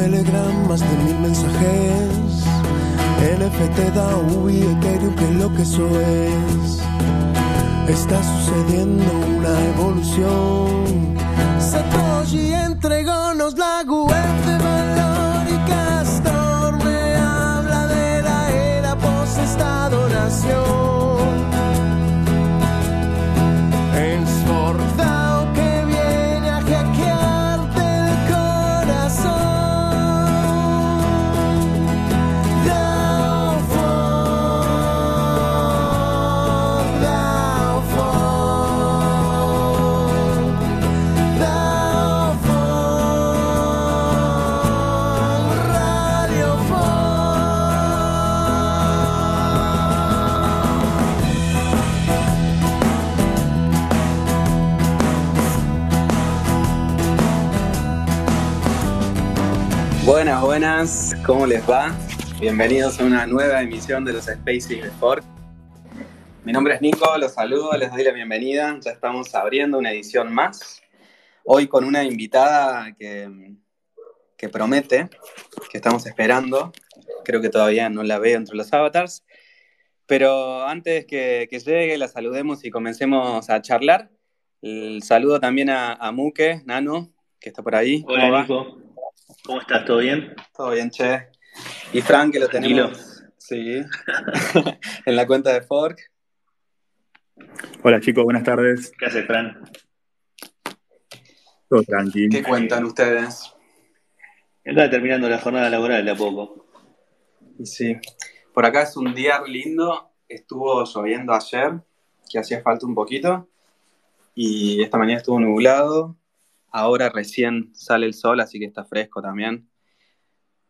Telegram, más de mil mensajes. NFT, DAO y Ethereum, que lo que eso es. Está sucediendo una evolución. Satoshi entregónos la web Buenas, ¿cómo les va? Bienvenidos a una nueva emisión de los Spaces de Fork. Mi nombre es Nico, los saludo, les doy la bienvenida. Ya estamos abriendo una edición más. Hoy con una invitada que, que promete, que estamos esperando. Creo que todavía no la veo entre los avatars. Pero antes que, que llegue, la saludemos y comencemos a charlar. El saludo también a, a Muke, Nano, que está por ahí. ¿Cómo Hola? Nico, ¿cómo estás? ¿Todo bien? Todo bien, che. Y Frank, que lo Tranquilo. tenemos. Sí. en la cuenta de Fork. Hola chicos, buenas tardes. ¿Qué haces, Fran? Todo tranquilo. ¿Qué cuentan ustedes? Estaba terminando la jornada laboral de a poco. Sí. Por acá es un día lindo. Estuvo lloviendo ayer, que hacía falta un poquito. Y esta mañana estuvo nublado. Ahora recién sale el sol, así que está fresco también.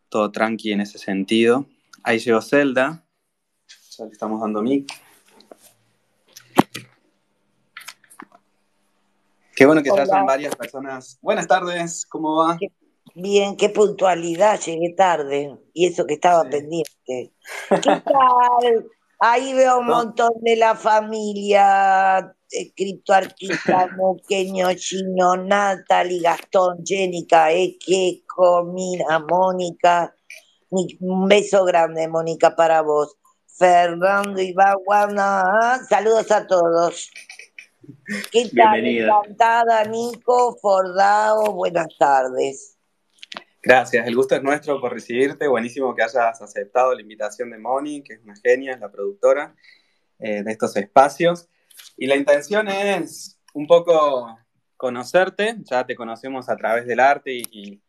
Todo tranqui en ese sentido. Ahí llegó Zelda. Ya le estamos dando mic. Qué bueno que ya son varias personas. Buenas tardes, ¿cómo va? Bien, qué puntualidad, llegué tarde. Y eso que estaba Sí. pendiente. ¿Qué tal? Ahí veo un montón de la familia, eh, criptoartista, Moqueño, Chino, Natalie, Gastón, Jénica, Eke, Comina, Mónica. Un beso grande, Mónica, para vos. Fernando Ibaguana, saludos a todos. ¿Qué tal? Bienvenida. Encantada, Nico, Fordao, buenas tardes. Gracias, el gusto es nuestro por recibirte. Buenísimo que hayas aceptado la invitación de Moni, que es una genia, es la productora eh, de estos espacios. Y la intención es un poco conocerte, ya te conocemos a través del arte y,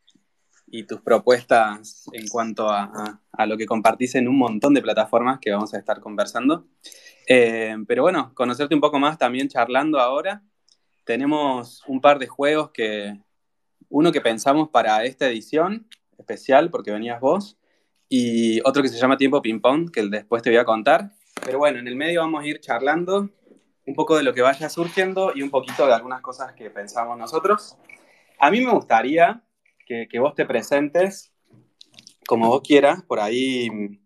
tus propuestas en cuanto a lo que compartís en un montón de plataformas que vamos a estar conversando. Eh, pero bueno, conocerte un poco más también charlando ahora. Tenemos un par de juegos que, uno que pensamos para esta edición especial, porque venías vos, y otro que se llama Tiempo Ping Pong, que después te voy a contar. Pero bueno, en el medio vamos a ir charlando un poco de lo que vaya surgiendo y un poquito de algunas cosas que pensamos nosotros. A mí me gustaría que, vos te presentes como vos quieras, por ahí mm,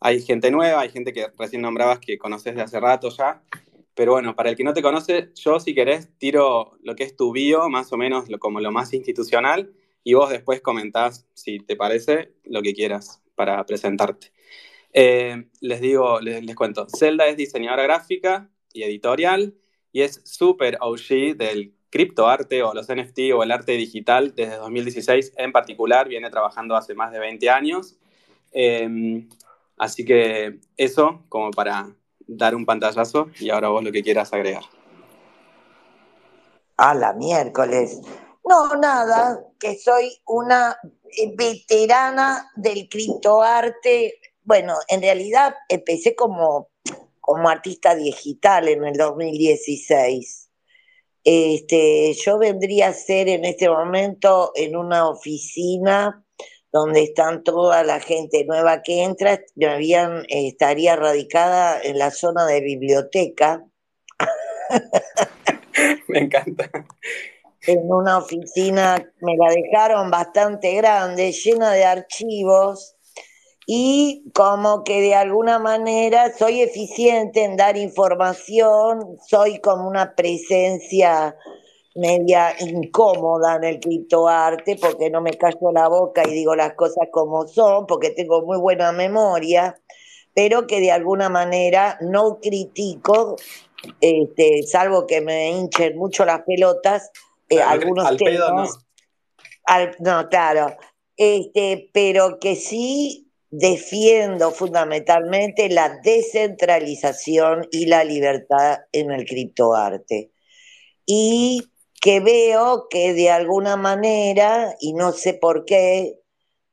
hay gente nueva, hay gente que recién nombrabas que conoces de hace rato ya, pero bueno, para el que no te conoce, yo si querés tiro lo que es tu bio, más o menos como lo más institucional, y vos después comentás, si te parece, lo que quieras para presentarte. Eh, les digo, les, les cuento, Zelda es diseñadora gráfica y editorial, y es súper OG del criptoarte o los NFT o el arte digital desde 2016 en particular, viene trabajando hace más de 20 años. Eh, así que eso como para dar un pantallazo y ahora vos lo que quieras agregar. A la miércoles. No, nada, que soy una veterana del criptoarte. Bueno, en realidad empecé como, como artista digital en el 2016. Este, yo vendría a ser en este momento en una oficina donde están toda la gente nueva que entra, me habían, eh, estaría radicada en la zona de biblioteca, Me encanta. en una oficina, me la dejaron bastante grande, llena de archivos, y como que de alguna manera soy eficiente en dar información, soy como una presencia media incómoda en el criptoarte porque no me callo la boca y digo las cosas como son, porque tengo muy buena memoria, pero que de alguna manera no critico, este, salvo que me hinchen mucho las pelotas, eh, algunos temas. no. claro. Este, pero que sí defiendo fundamentalmente la descentralización y la libertad en el criptoarte. Y que veo que de alguna manera, y no sé por qué,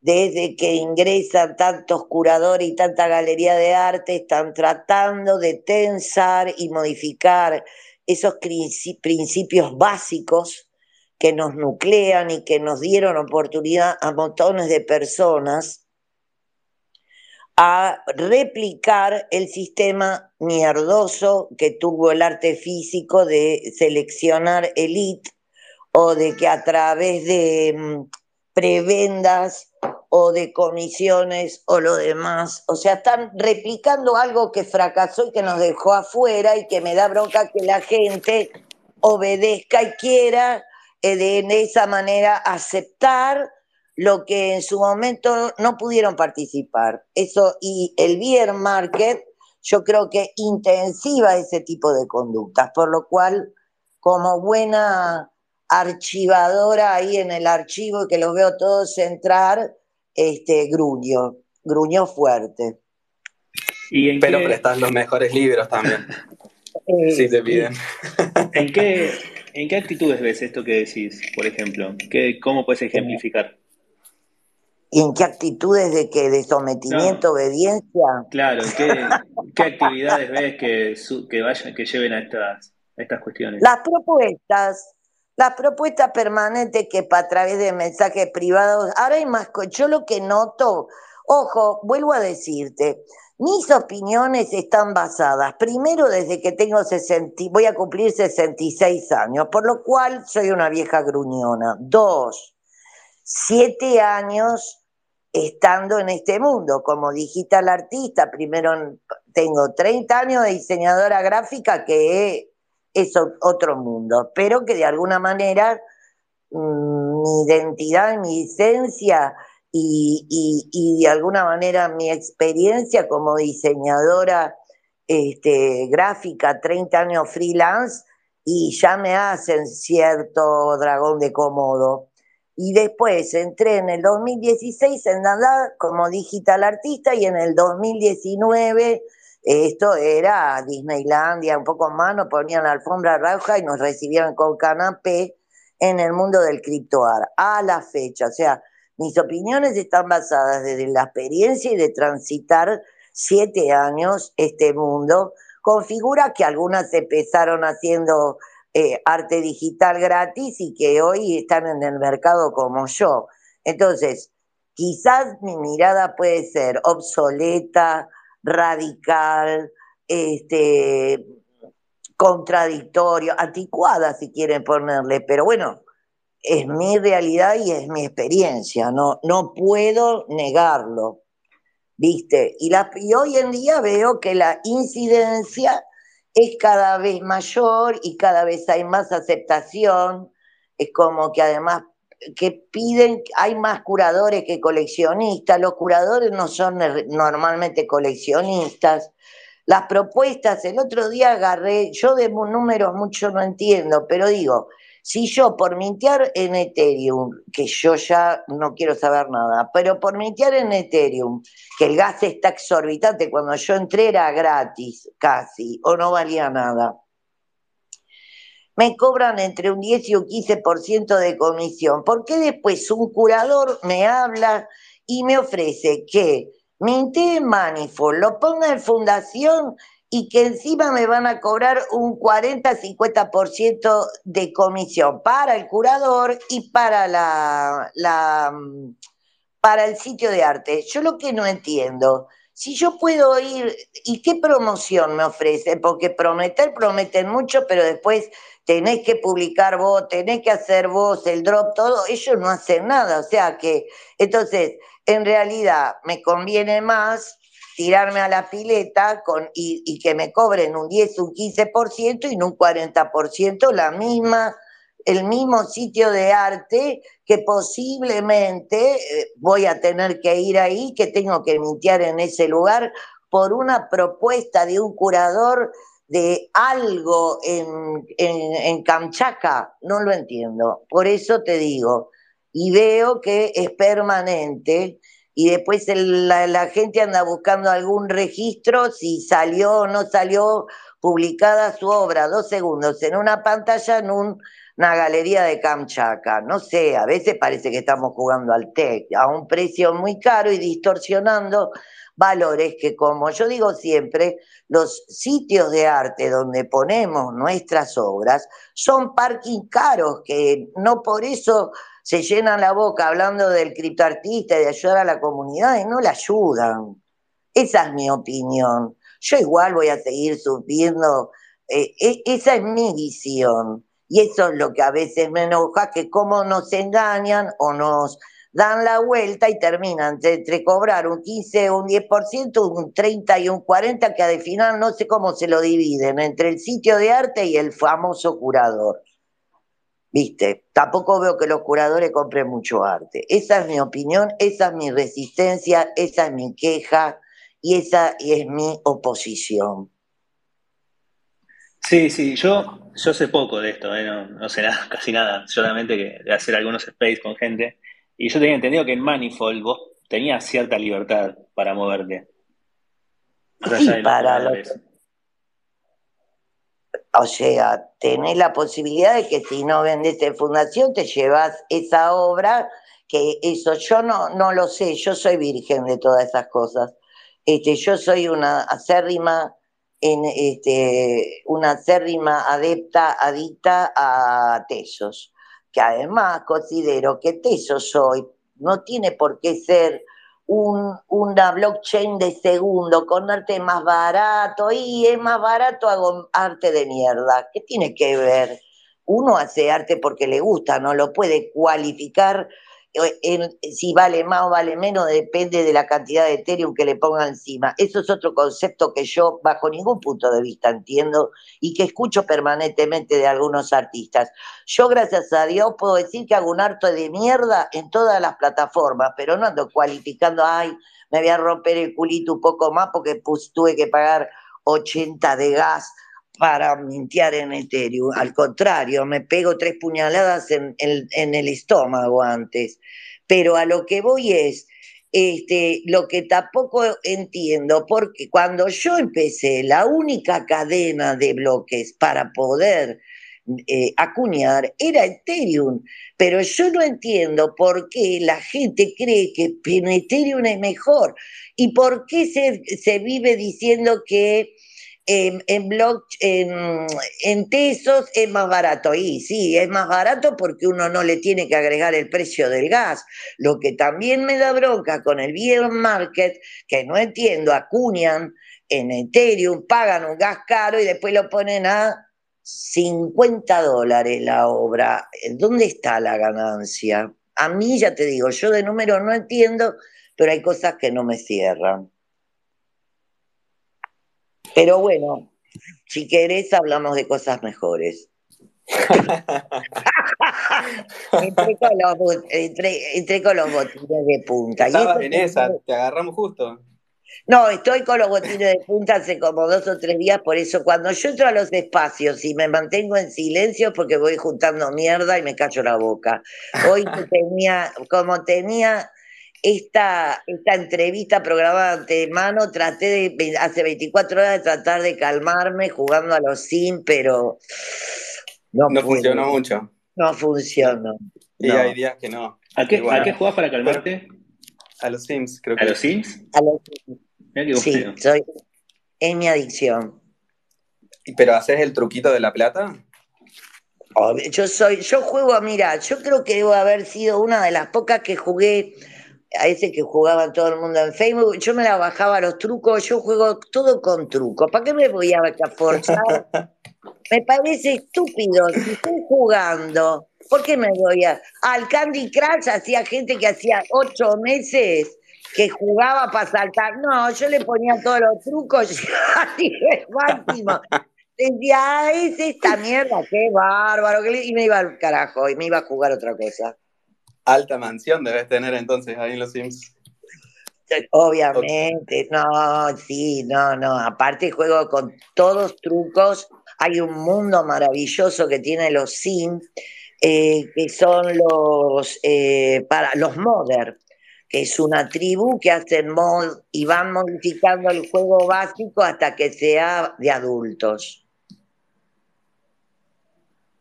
desde que ingresan tantos curadores y tanta galería de arte, están tratando de tensar y modificar esos principios básicos que nos nuclean y que nos dieron oportunidad a montones de personas a replicar el sistema mierdoso que tuvo el arte físico de seleccionar elite o de que a través de mm, prebendas o de comisiones o lo demás, o sea, están replicando algo que fracasó y que nos dejó afuera y que me da bronca que la gente obedezca y quiera eh, de, esa manera aceptar lo que en su momento no pudieron participar. Eso y el beer market yo creo que intensiva ese tipo de conductas, por lo cual como buena archivadora ahí en el archivo y que los veo todos entrar, este gruño, gruño fuerte. ¿Y Pero prestas los mejores libros también. si te piden. ¿En qué, ¿En qué actitudes ves esto que decís, por ejemplo? ¿Qué, ¿Cómo puedes ejemplificar? ¿Y en qué actitudes de que de sometimiento, obediencia? Claro, ¿qué, qué actividades ves que, que vayan, que lleven a estas, estas cuestiones? Las propuestas, las propuestas permanentes que a través de mensajes privados, ahora hay más, yo lo que noto, ojo, vuelvo a decirte, mis opiniones están basadas, primero desde que tengo 60, voy a cumplir 66 años, por lo cual soy una vieja gruñona. Dos, siete años estando en este mundo como digital artista. Primero tengo 30 años de diseñadora gráfica, que es otro mundo, pero que de alguna manera mm, mi identidad, mi licencia y, de alguna manera mi experiencia como diseñadora este, gráfica, 30 años freelance, y ya me hacen cierto dragón de cómodo. Y después entré en el 2016 en nada como digital artista y en el 2019 esto era Disneylandia, un poco más, nos ponían la alfombra roja y nos recibían con canapé en el mundo del criptoar, a la fecha. O sea, mis opiniones están basadas desde la experiencia y de transitar siete años este mundo con figuras que algunas empezaron haciendo eh, arte digital gratis y que hoy están en el mercado como yo. Entonces, quizás mi mirada puede ser obsoleta, radical, este, contradictorio, anticuada si quieren ponerle, pero bueno, es mi realidad y es mi experiencia, no, no puedo negarlo, ¿viste? Y, la, y hoy en día veo que la incidencia es cada vez mayor y cada vez hay más aceptación, es como que además que piden, hay más curadores que coleccionistas, los curadores no son normalmente coleccionistas, las propuestas, el otro día agarré, yo de números mucho no entiendo, pero digo, si yo por mintear en Ethereum, que yo ya no quiero saber nada, pero por mintear en Ethereum, que el gas está exorbitante, cuando yo entré era gratis casi, o no valía nada, me cobran entre un 10 y un 15% de comisión. ¿Por qué después un curador me habla y me ofrece que mintee Manifold, lo ponga en fundación y que encima me van a cobrar un 40-50% de comisión para el curador y para la, para el sitio de arte. Yo lo que no entiendo, si yo puedo ir, ¿y qué promoción me ofrece? Porque prometer, prometen mucho, pero después tenés que publicar vos, tenés que hacer vos el drop, todo, ellos no hacen nada. O sea que, entonces, en realidad me conviene más tirarme a la pileta con, y, que me cobren un 10, un 15% y no un 40% la misma el mismo sitio de arte que posiblemente eh, voy a tener que ir ahí, que tengo que mintear en ese lugar por una propuesta de un curador de algo en, en, Kamchatka, no lo entiendo. Por eso te digo, y veo que es permanente y después la, gente anda buscando algún registro, si salió o no salió publicada su obra, dos segundos, en una pantalla, en un una galería de Kamchatka. No sé, a veces parece que estamos jugando al TEC a un precio muy caro y distorsionando valores que, como yo digo siempre, los sitios de arte donde ponemos nuestras obras son parking caros, que no por eso se llenan la boca hablando del criptoartista y de ayudar a la comunidad y no la ayudan. Esa es mi opinión. Yo igual voy a seguir subiendo, eh, e, esa es mi visión. Y eso es lo que a veces me enoja, que cómo nos engañan o nos dan la vuelta y terminan entre, cobrar un 15 o un 10%, un 30 y un 40%, que al final no sé cómo se lo dividen entre el sitio de arte y el famoso curador. ¿Viste? Tampoco veo que los curadores compren mucho arte. Esa es mi opinión, esa es mi resistencia, esa es mi queja y esa es mi oposición. Sí, sí, yo, yo sé poco de esto, ¿eh? no, sé nada, casi nada, solamente que de hacer algunos space con gente. Y yo tenía entendido que en Manifold vos tenías cierta libertad para moverte. Sí, para O sea, tenés la posibilidad de que si no vendes en fundación te llevas esa obra, que eso yo no, no lo sé, yo soy virgen de todas esas cosas. Este, yo soy una acérrima en este, una acérrima adepta, adicta a Tesos, que además considero que Tesos hoy no tiene por qué ser un, una blockchain de segundo con arte más barato y es más barato hago arte de mierda. ¿Qué tiene que ver? Uno hace arte porque le gusta, no lo puede cualificar si vale más o vale menos depende de la cantidad de Ethereum que le ponga encima. Eso es otro concepto que yo bajo ningún punto de vista entiendo y que escucho permanentemente de algunos artistas. Yo gracias a Dios puedo decir que hago un harto de mierda en todas las plataformas, pero no ando cualificando, ay, me voy a romper el culito un poco más porque tuve que pagar 80 de gas para mintear en Ethereum. Al contrario, me pego tres puñaladas en, el estómago antes. Pero a lo que voy es, este, lo que tampoco entiendo, porque cuando yo empecé, la única cadena de bloques para poder eh, acuñar era Ethereum, pero yo no entiendo por qué la gente cree que Ethereum es mejor y por qué se, se vive diciendo que en, en, en, Tesos es más barato. Y sí, es más barato porque uno no le tiene que agregar el precio del gas. Lo que también me da bronca con el bien market, que no entiendo, acuñan en Ethereum, pagan un gas caro y después lo ponen a 50 dólares la obra. ¿Dónde está la ganancia? A mí ya te digo, yo de número no entiendo, pero hay cosas que no me cierran. Pero bueno, si querés hablamos de cosas mejores. entré, con los, botines de punta. Estabas en esa, te agarramos justo. No, estoy con los botines de punta hace como dos o tres días, por eso cuando yo entro a los espacios y me mantengo en silencio porque voy juntando mierda y me cacho la boca. Hoy tenía, como tenía esta, esta entrevista programada de mano, traté de, hace 24 horas de tratar de calmarme jugando a los Sims, pero no, funcionó mucho. No funcionó. Y hay días que no. ¿A qué, ¿A qué jugás para calmarte? A los Sims, creo que. ¿A los Sims? A los Sims. sí, soy, es mi adicción. ¿Pero haces el truquito de la plata? Yo soy, yo juego, mira, yo creo que debo haber sido una de las pocas que jugué a ese que jugaba todo el mundo en Facebook, yo me la bajaba los trucos, yo juego todo con trucos. ¿Para qué me voy a forzar? me parece estúpido. Si estoy jugando, ¿por qué me voy a.? Al Candy Crush hacía gente que hacía ocho meses que jugaba para saltar. No, yo le ponía todos los trucos y máximo. decía, es esta mierda, qué bárbaro, y me iba al carajo, y me iba a jugar otra cosa. Alta mansión debes tener entonces ahí en los Sims. Obviamente, no, sí, no, no. Aparte juego con todos trucos. Hay un mundo maravilloso que tiene los Sims, eh, que son los eh, para los modder, que es una tribu que hacen mod y van modificando el juego básico hasta que sea de adultos.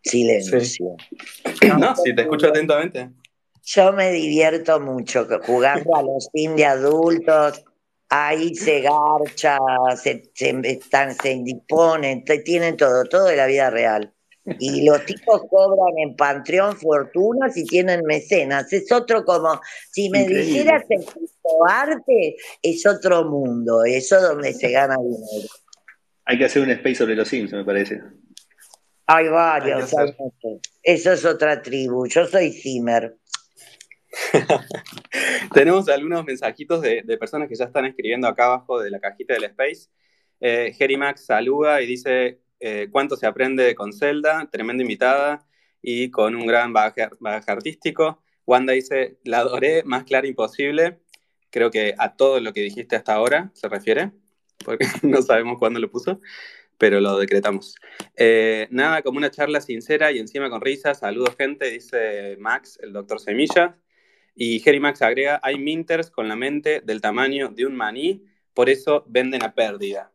Silencio. No, sí, te escucho atentamente. Yo me divierto mucho jugando a los Sims de adultos. Ahí se garcha, se, se, están, se indisponen, tienen todo, todo de la vida real. Y los tipos cobran en Patreon fortunas y tienen mecenas. Es otro como, si me dijeras el arte, es otro mundo, eso donde se gana dinero. Hay que hacer un space sobre los Sims, me parece. Hay varios, eso es otra tribu. Yo soy Zimmer. Tenemos algunos mensajitos de, personas que ya están escribiendo acá abajo de la cajita del Space. Eh, Max saluda y dice eh, cuánto se aprende con Zelda, tremenda invitada y con un gran bagaje, artístico. Wanda dice, la adoré, más clara imposible. Creo que a todo lo que dijiste hasta ahora se refiere, porque no sabemos cuándo lo puso, pero lo decretamos. Eh, nada, como una charla sincera y encima con risas. Saludos, gente, dice Max, el doctor Semilla. Y Jerry Max agrega, hay minters con la mente del tamaño de un maní, por eso venden a pérdida.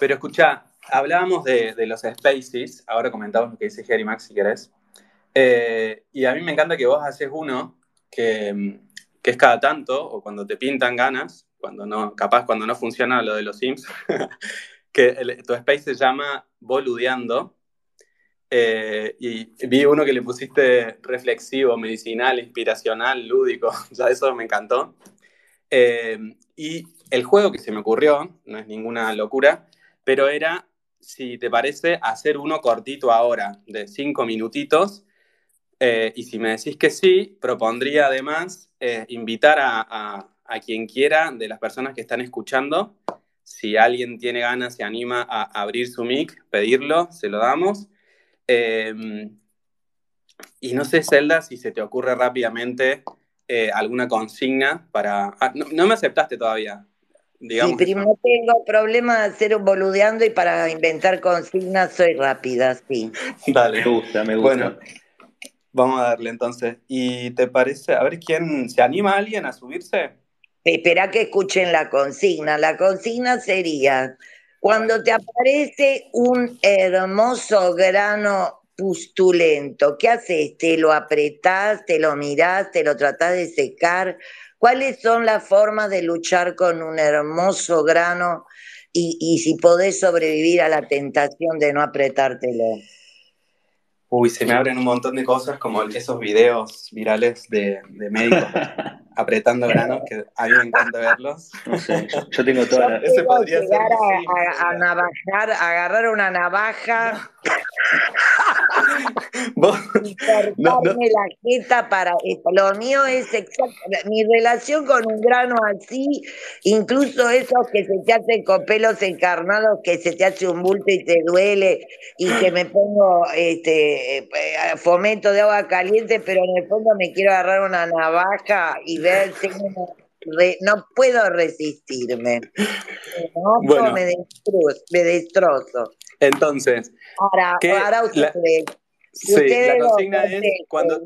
Pero escucha, hablábamos de, los spaces, ahora comentamos lo que dice Jerry Max si querés. Eh, y a mí me encanta que vos haces uno que, es cada tanto, o cuando te pintan ganas, cuando no, capaz cuando no funciona lo de los Sims, que tu space se llama Boludeando, eh, y vi uno que le pusiste reflexivo, medicinal, inspiracional, lúdico, ya eso me encantó. Eh, y el juego que se me ocurrió, no es ninguna locura, pero era, si te parece, hacer uno cortito ahora, de cinco minutitos. Eh, y si me decís que sí, propondría además invitar a, a, quien quiera de las personas que están escuchando. Si alguien tiene ganas, se anima a abrir su mic, pedirlo, se lo damos. Em, y no sé, Zelda, si se te ocurre rápidamente eh, alguna consigna para... Ah, no, me aceptaste todavía. Digamos sí, primero tengo problema de hacer un boludeando y para inventar consignas soy rápida, sí. Dale. Me gusta, me gusta. Bueno, vamos a darle entonces. ¿Y te parece, a ver quién, se anima a alguien a subirse? Espera que escuchen la consigna. La consigna sería, cuando te aparece un hermoso grano pustulento, ¿qué haces? ¿Te lo apretás, te lo mirás, te lo tratás de secar? ¿Cuáles son las formas de luchar con un hermoso grano y, y si podés sobrevivir a la tentación de no apretártelo? Uy, se me abren un montón de cosas como esos videos virales de, médicos apretando granos que a mí me encanta verlos. No sé, yo tengo toda Ese podría llegar a, a, navajar, agarrar una navaja y cortarme la jeta para lo mío es exacto mi relación con un grano así incluso esos que se te hacen con pelos encarnados que se te hace un bulto y te duele y que me pongo este eh, fomento de agua caliente pero en el fondo me quiero agarrar una navaja y ver no puedo resistirme. No, me, me destrozo. Entonces Ahora, ahora ustedes. sí, la consigna es cuando,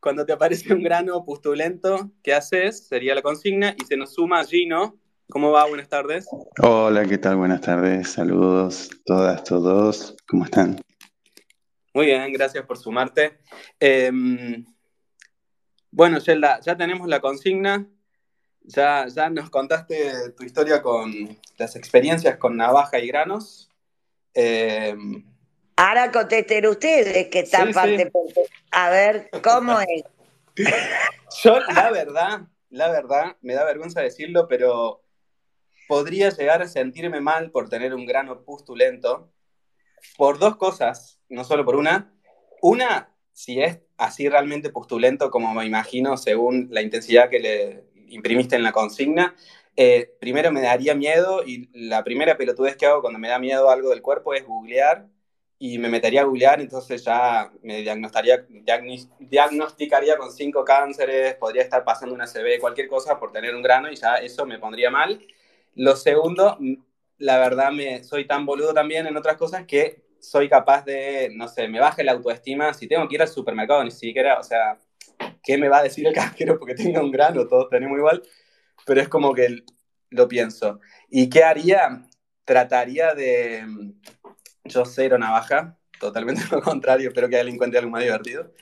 cuando te aparece un grano pustulento, ¿qué haces? Sería la consigna y se nos suma Gino. ¿Cómo va? Buenas tardes. Hola, ¿qué tal? Buenas tardes. Saludos, todas, todos. ¿Cómo están? Muy bien, gracias por sumarte. Em, bueno, Yelda, ya tenemos la consigna. Ya, ya nos contaste tu historia con las experiencias con navaja y granos. Eh, Ahora contesten ustedes que están parte A ver, ¿cómo es? Yo, la verdad, la verdad, me da vergüenza decirlo, pero podría llegar a sentirme mal por tener un grano pustulento por dos cosas, no solo por una. Una, si es así realmente pustulento como me imagino según la intensidad que le imprimiste en la consigna. Eh, primero me daría miedo y la primera pelotudez que hago cuando me da miedo algo del cuerpo es googlear y me metería a googlear, entonces ya me diagnosticaría, diagnosticaría con cinco cánceres, podría estar pasando una CB, cualquier cosa por tener un grano y ya eso me pondría mal. Lo segundo, la verdad me soy tan boludo también en otras cosas que soy capaz de, no sé, me baje la autoestima, si tengo que ir al supermercado ni siquiera, o sea, ¿qué me va a decir el cajero porque tenga un grano? Todos tenemos igual, pero es como que lo pienso. ¿Y qué haría? Trataría de yo cero navaja, totalmente lo contrario, espero que alguien encuentre algo más divertido.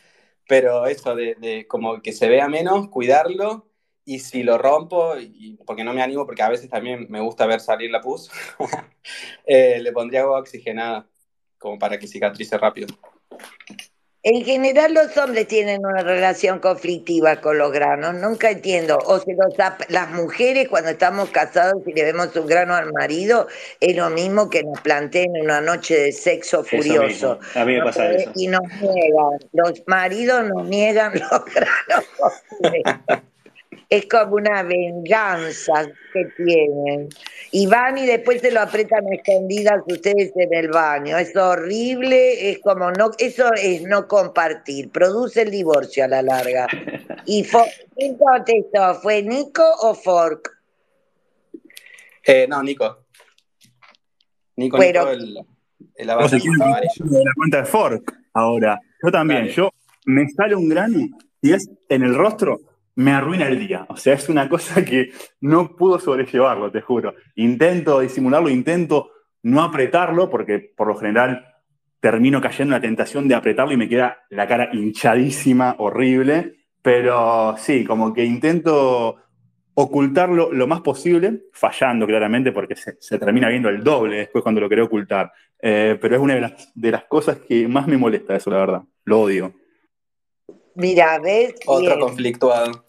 Pero eso de, como que se vea menos, cuidarlo, y si lo rompo, y, porque no me animo, porque a veces también me gusta ver salir la pus, eh, le pondría agua oxigenada, como para que cicatrice rápido. En general los hombres tienen una relación conflictiva con los granos, nunca entiendo. O sea, las mujeres cuando estamos casados y le vemos un grano al marido, es lo mismo que nos planteen una noche de sexo furioso. A mí me pasa eso. Y nos niegan, los maridos nos niegan los granos es como una venganza que tienen. Y van y después se lo apretan escondidas ustedes en el baño. Es horrible, es como no, eso es no compartir, produce el divorcio a la larga. ¿Y quién contestó? ¿Fue Nico o Fork? Eh, no, Nico. Nico, Nico el, el avance de la cuenta de Fork ahora. Yo también, yo me sale un grano y es en el rostro me arruina el día. O sea, es una cosa que no puedo sobrellevarlo, te juro. Intento disimularlo, intento no apretarlo, porque por lo general termino cayendo en la tentación de apretarlo y me queda la cara hinchadísima, horrible. Pero sí, como que intento ocultarlo lo más posible, fallando claramente porque se, termina viendo el doble después cuando lo quiero ocultar. Eh, pero es una de las, de las cosas que más me molesta eso, la verdad. Lo odio. Mira, ¿ves? Otro conflictuado.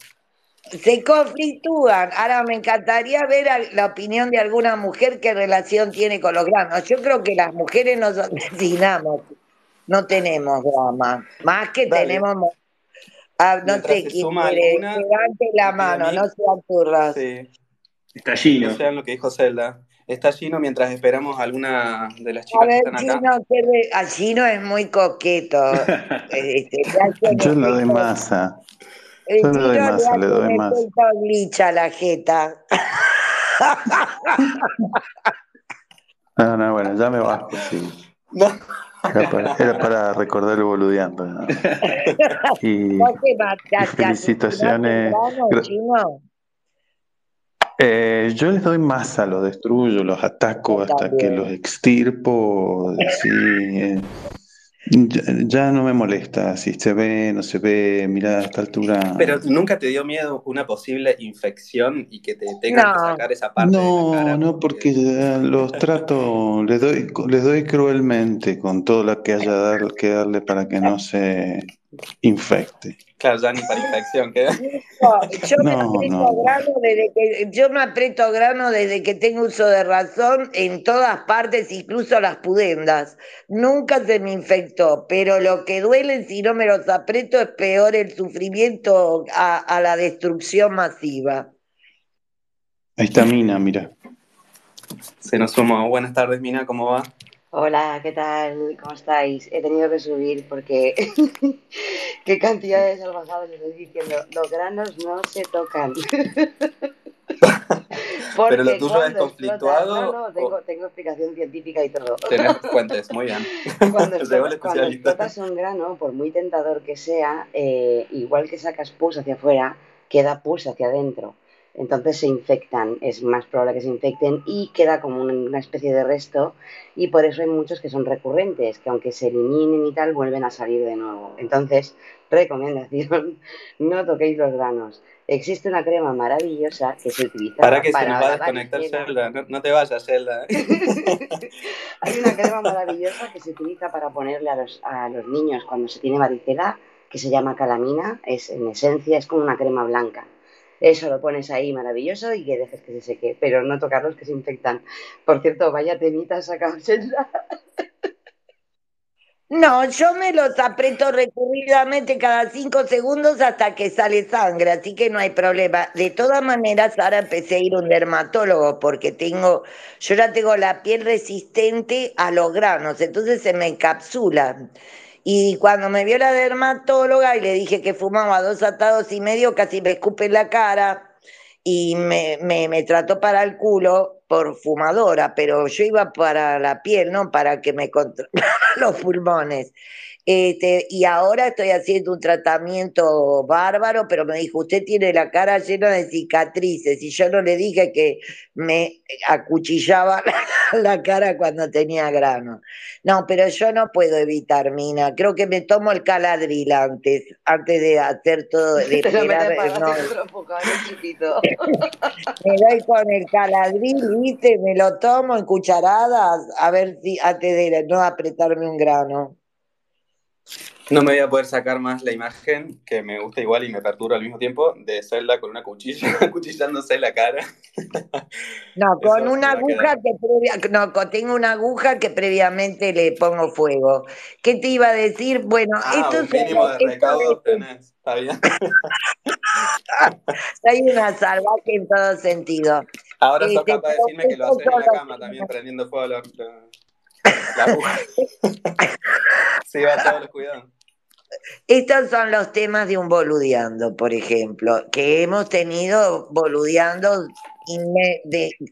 Se conflictúan. Ahora me encantaría ver la opinión de alguna mujer qué relación tiene con los granos. Yo creo que las mujeres nos asesinamos, no tenemos drama. Más que tenemos. Ah, no sé quién levante la mano, no sean turras. Sí. Está Gino. No sean lo que dijo Zelda. Está Gino mientras esperamos a alguna de las chicas que están acá. a Gino es muy coqueto. Este, Yo le doy masa. Yo le doy masa, le doy masa. a la jeta. No, no, bueno, ya me bajo, sí. No. Era para, recordar el boludeando. Y, y felicitaciones. Eh, yo les doy masa, los destruyo, los ataco hasta que los extirpo. Sí, eh, ya, no me molesta si se ve, no se ve, mira a esta altura. Pero nunca te dio miedo una posible infección y que te tengan que sacar esa parte. No, de la cara no, porque los trato, les doy, les doy cruelmente con todo lo que haya que darle para que no se infecte. Claro, ya ni para infección queda. yo, me aprieto grano desde que, yo me aprieto grano desde que tengo uso de razón en todas partes, incluso las pudendas. Nunca se me infectó, pero lo que duele si no me los aprieto es peor el sufrimiento a, a la destrucción masiva. Ahí está Mina, mira. Se nos suma. Buenas tardes, Mina, ¿cómo va? Hola, ¿qué tal? ¿Cómo estáis? He tenido que subir porque qué cantidad de salvajadas estoy diciendo. Los granos no se tocan. Pero lo tuyo es conflictuado. No, no, tengo, explicación científica y todo. Tener fuentes, muy bien. Cuando, explotas, un grano, por muy tentador que sea, eh, igual que sacas pus hacia afuera, queda pus hacia adentro entonces se infectan, es más probable que se infecten y queda como una especie de resto y por eso hay muchos que son recurrentes, que aunque se eliminen y tal, vuelven a salir de nuevo. Entonces, recomendación, no toquéis los granos. Existe una crema maravillosa que se utiliza para que se nos va a desconectar Zelda, no, te vayas Zelda. hay una crema maravillosa que se utiliza para ponerle a los, a los niños cuando se tiene varicela, que se llama calamina, es en esencia es como una crema blanca eso lo pones ahí maravilloso y que dejes que se seque, pero no tocarlos que se infectan. Por cierto, vaya temitas sacados en. No, yo me los aprieto recurridamente cada cinco segundos hasta que sale sangre, así que no hay problema. De todas maneras, ahora empecé a ir a un dermatólogo porque tengo, yo ya tengo la piel resistente a los granos, entonces se me encapsula. Y cuando me vio la dermatóloga y le dije que fumaba dos atados y medio, casi me escupe en la cara y me, me, me trató para el culo por fumadora, pero yo iba para la piel, no para que me controlara los pulmones. Este, y ahora estoy haciendo un tratamiento bárbaro, pero me dijo, usted tiene la cara llena de cicatrices. Y yo no le dije que me acuchillaba la cara cuando tenía grano. No, pero yo no puedo evitar, Mina. Creo que me tomo el caladril antes, antes de hacer todo. De esperar, no. me doy con el caladril, ¿viste? Me lo tomo en cucharadas, a ver si antes de no apretarme un grano. No me voy a poder sacar más la imagen, que me gusta igual y me perturba al mismo tiempo, de Zelda con una cuchilla, cuchillándose la cara. No, con una aguja que previa, no, tengo una aguja que previamente le pongo fuego. ¿Qué te iba a decir? Bueno, ah, esto un mínimo de recaudo tenés, está bien. Soy una salvaje en todo sentido. Ahora sos este, capaz de decirme que lo haces en la cama también prendiendo fuego la, la Estos son los temas de un boludeando, por ejemplo, que hemos tenido boludeando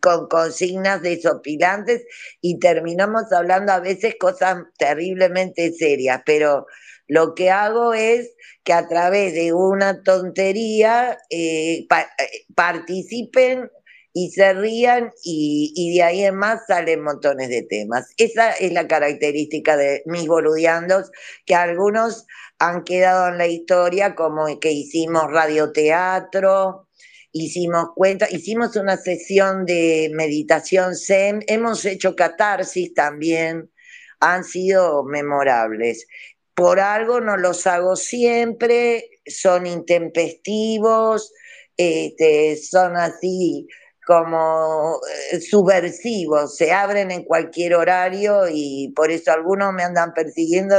con consignas desopilantes y terminamos hablando a veces cosas terriblemente serias, pero lo que hago es que a través de una tontería eh, eh, participen y se rían y, de ahí en más salen montones de temas. Esa es la característica de mis boludeandos, que algunos han quedado en la historia como que hicimos radioteatro, hicimos cuenta, hicimos una sesión de meditación Zen, hemos hecho catarsis también, han sido memorables. Por algo no los hago siempre, son intempestivos, este, son así como eh, subversivos, se abren en cualquier horario y por eso algunos me andan persiguiendo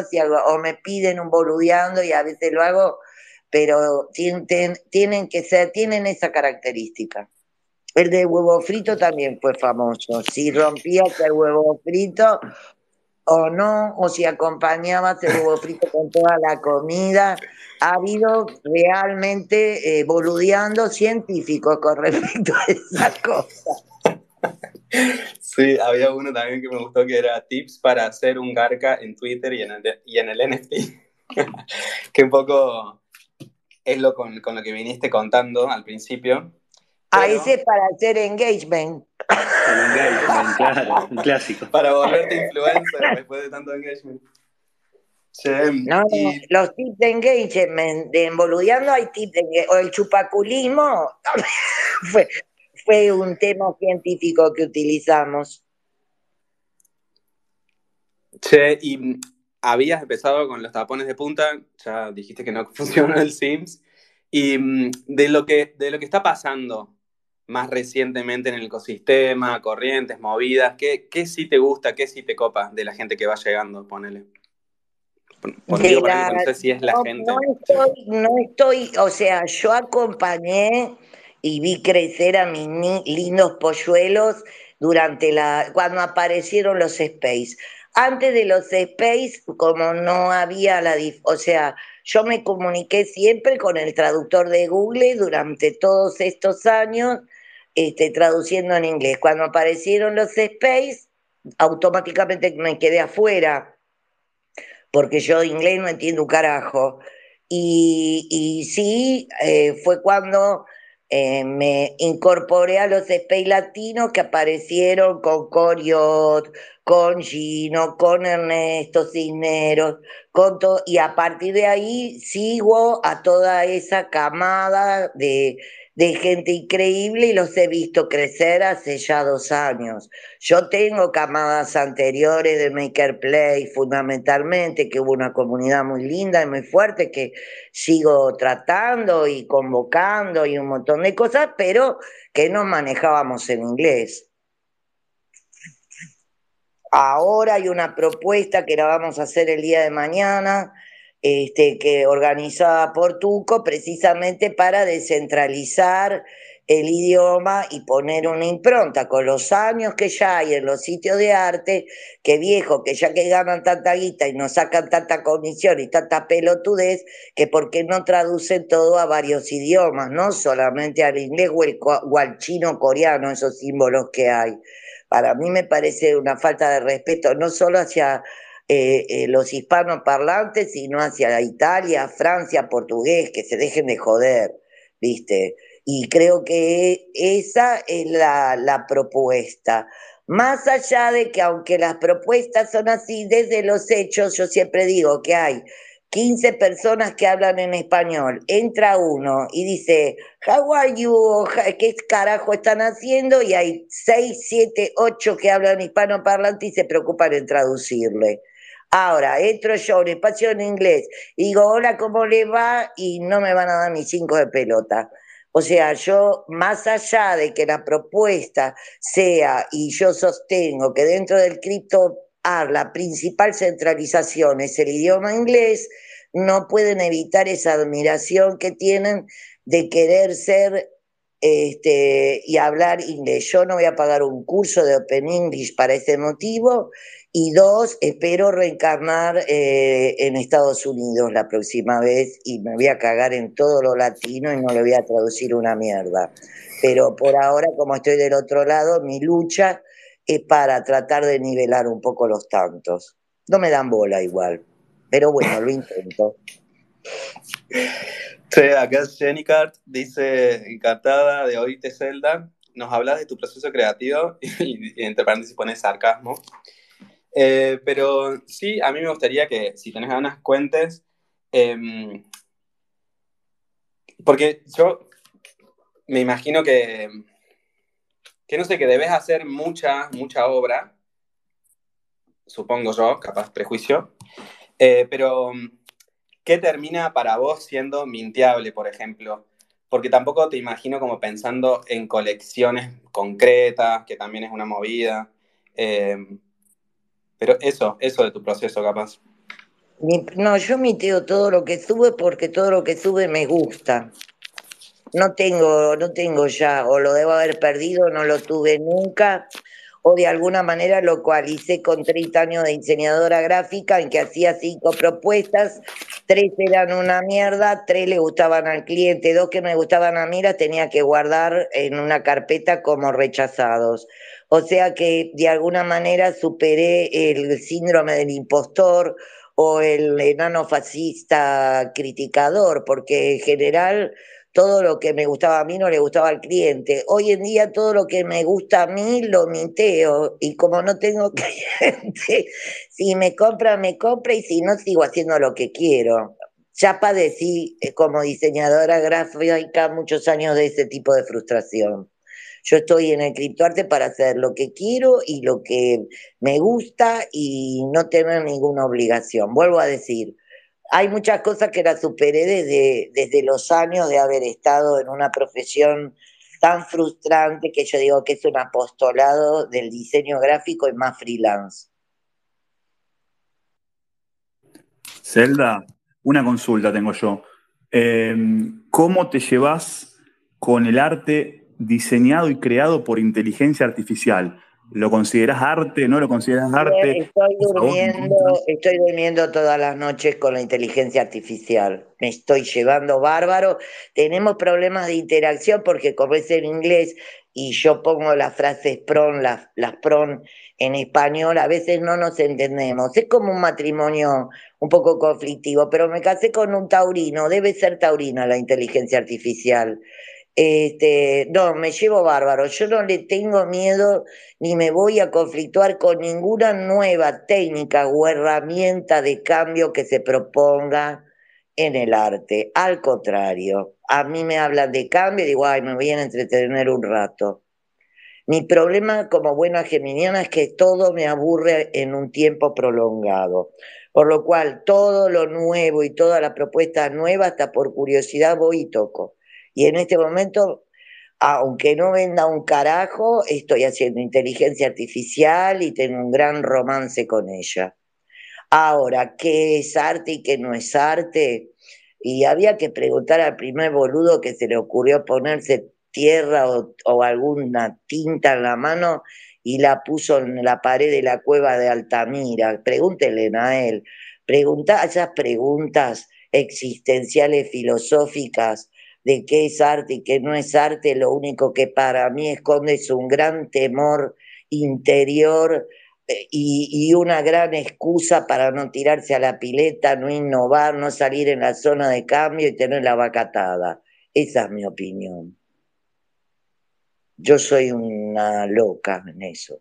o me piden un boludeando y a veces lo hago, pero tienen, que ser, tienen esa característica. El de huevo frito también fue famoso. Si rompías el huevo frito o no, o si acompañabas el huevo frito con toda la comida, ha habido realmente eh, boludeando científicos con respecto a esa cosa. Sí, había uno también que me gustó que era tips para hacer un garca en Twitter y en el, y en el NFT, que un poco es lo con, con, lo que viniste contando al principio. Ah, ese es para hacer engagement. El engagement, claro, un clásico. Para volverte influencer después de tanto engagement. No, los tips de engagement, de emboludeando hay tips de o el chupaculismo, fue, fue un tema científico que utilizamos. Che, y habías empezado con los tapones de punta, ya dijiste que no funcionó el Sims, y mm, de lo que, de lo que está pasando más recientemente en el ecosistema, corrientes, movidas, ¿qué, qué sí te gusta, qué sí te copa de la gente que va llegando, ponele? no sé si es la gente. No estoy, o sea, yo acompañé y vi crecer a mis lindos polluelos durante la, cuando aparecieron los Space. Antes de los Space, como no había la, o sea, yo me comuniqué siempre con el traductor de Google durante todos estos años, este, traduciendo en inglés. Cuando aparecieron los Space, automáticamente me quedé afuera porque yo de inglés no entiendo un carajo. Y, sí, eh, fue cuando eh, me incorporé a los Space Latinos que aparecieron con Coriot, con Gino, con Ernesto Cisneros, con y a partir de ahí sigo a toda esa camada de de gente increíble y los he visto crecer hace ya dos años. Yo tengo camadas anteriores de Maker Play, fundamentalmente, que hubo una comunidad muy linda y muy fuerte que sigo tratando y convocando y un montón de cosas, pero que no manejábamos en inglés. ahora hay una propuesta que la vamos a hacer el día de mañana, este, que organizada por Tuco, precisamente para descentralizar el idioma y poner una impronta con los años que ya hay en los sitios de arte, que viejo, que ya que ganan tanta guita y nos sacan tanta comisión y tanta pelotudez, que por qué no traducen todo a varios idiomas, no solamente al inglés o, el, o al chino coreano, esos símbolos que hay. Para mí me parece una falta de respeto, no solo hacia eh, eh, los hispanos parlantes, sino hacia Italia, Francia, portugués, que se dejen de joder, ¿viste? Y creo que esa es la, propuesta. Más allá de que aunque las propuestas son así, desde los hechos yo siempre digo que hay 15 personas que hablan en español, entra uno y dice, how are you, qué carajo están haciendo, y hay 6, 7, 8 que hablan hispano parlante y se preocupan en traducirle. Ahora, entro yo un espacio en inglés y digo, hola, ¿cómo le va? Y no me van a dar ni cinco de pelota. O sea, yo, más allá de que la propuesta sea, y yo sostengo que dentro del cripto la principal centralización es el idioma inglés, no pueden evitar esa admiración que tienen de querer ser este, y hablar inglés. Yo no voy a pagar un curso de Open English para ese motivo. Y dos, espero reencarnar eh, en Estados Unidos la próxima vez y me voy a cagar en todo lo latino y no le voy a traducir una mierda. Pero por ahora, como estoy del otro lado, mi lucha es para tratar de nivelar un poco los tantos. No me dan bola igual, pero bueno, lo intento. Sí, acá es Jenny Cart, dice, encantada de oírte, Zelda. Nos hablas de tu proceso creativo y, entre paréntesis pones sarcasmo. Eh, pero sí, a mí me gustaría que, si tenés ganas, cuentes. Em, porque yo me imagino que, que no sé, que debes hacer mucha, mucha obra, supongo yo, capaz prejuicio, eh, pero ¿qué termina para vos siendo mintiable, por ejemplo? Porque tampoco te imagino como pensando en colecciones concretas, que también es una movida. Eh, pero eso, eso de tu proceso, capaz. No, yo miteo todo lo que sube porque todo lo que sube me gusta. No tengo, no tengo ya, o lo debo haber perdido, no lo tuve nunca o de alguna manera lo coalicé con 30 años de diseñadora gráfica en que hacía cinco propuestas, tres eran una mierda, tres le gustaban al cliente, dos que me gustaban a mí las tenía que guardar en una carpeta como rechazados. O sea que de alguna manera superé el síndrome del impostor o el enano fascista criticador, porque en general todo lo que me gustaba a mí no le gustaba al cliente. Hoy en día todo lo que me gusta a mí lo minteo y como no tengo cliente, si me compra, me compra y si no, sigo haciendo lo que quiero. Ya padecí eh, como diseñadora gráfica muchos años de ese tipo de frustración. Yo estoy en el criptoarte para hacer lo que quiero y lo que me gusta y no tener ninguna obligación. Vuelvo a decir, hay muchas cosas que las superé desde, desde los años de haber estado en una profesión tan frustrante que yo digo que es un apostolado del diseño gráfico y más freelance. Zelda, una consulta tengo yo. Em, ¿Cómo te llevas con el arte diseñado y creado por inteligencia artificial? ¿Lo consideras arte? ¿No lo consideras arte? Estoy durmiendo, estoy durmiendo todas las noches con la inteligencia artificial. Me estoy llevando bárbaro. Tenemos problemas de interacción porque como es en inglés y yo pongo las frases pron, las, las pron en español, a veces no nos entendemos. Es como un matrimonio un poco conflictivo, pero me casé con un taurino, debe ser taurina la inteligencia artificial. Este, no, me llevo bárbaro. Yo no le tengo miedo ni me voy a conflictuar con ninguna nueva técnica o herramienta de cambio que se proponga en el arte. Al contrario, a mí me hablan de cambio y digo, ay, me voy a entretener un rato. Mi problema como buena geminiana es que todo me aburre en un tiempo prolongado. Por lo cual, todo lo nuevo y toda la propuesta nueva, hasta por curiosidad voy y toco y en este momento aunque no venda un carajo, estoy haciendo inteligencia artificial y tengo un gran romance con ella. Ahora, ¿qué es arte y qué no es arte? Y había que preguntar al primer boludo que se le ocurrió ponerse tierra o, alguna tinta en la mano y la puso en la pared de la cueva de Altamira. Pregúntenle a él. Pregunta esas preguntas existenciales, filosóficas, de qué es arte y qué no es arte, lo único que para mí esconde es un gran temor interior eh, y, una gran excusa para no tirarse a la pileta, no innovar, no salir en la zona de cambio y tener la vacatada. Esa es mi opinión. Yo soy una loca en eso.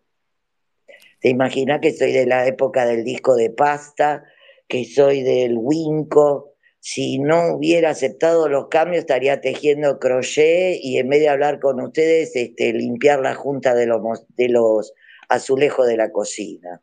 ¿Te imaginas que soy de la época del disco de pasta, que soy del Winco, si no hubiera aceptado los cambios, estaría tejiendo crochet y en vez de hablar con ustedes, este, limpiar la junta de los, de los azulejos de la cocina.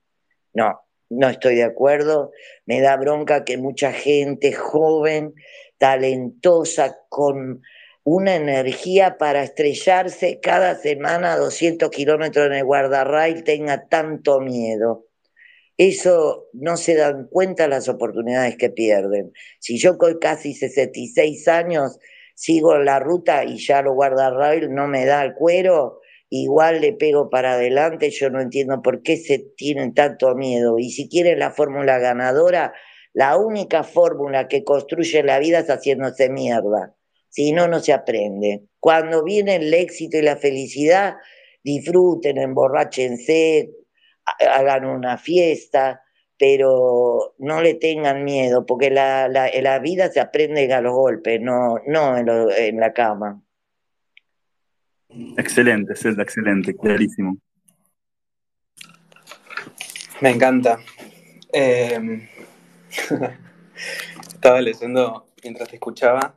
No, no estoy de acuerdo. Me da bronca que mucha gente joven, talentosa, con una energía para estrellarse cada semana a 200 kilómetros en el guardarrail tenga tanto miedo eso no se dan cuenta las oportunidades que pierden. Si yo con casi 66 años sigo la ruta y ya lo guardarrail no me da el cuero, igual le pego para adelante, yo no entiendo por qué se tienen tanto miedo. Y si quieren la fórmula ganadora, la única fórmula que construye la vida es haciéndose mierda. Si no, no se aprende. Cuando viene el éxito y la felicidad, disfruten, emborráchense, hagan una fiesta, pero no le tengan miedo, porque la, la, vida se aprende a los golpes, no, no en, la cama. Excelente, Celda, excelente, clarísimo. Me encanta. Em, estaba leyendo mientras te escuchaba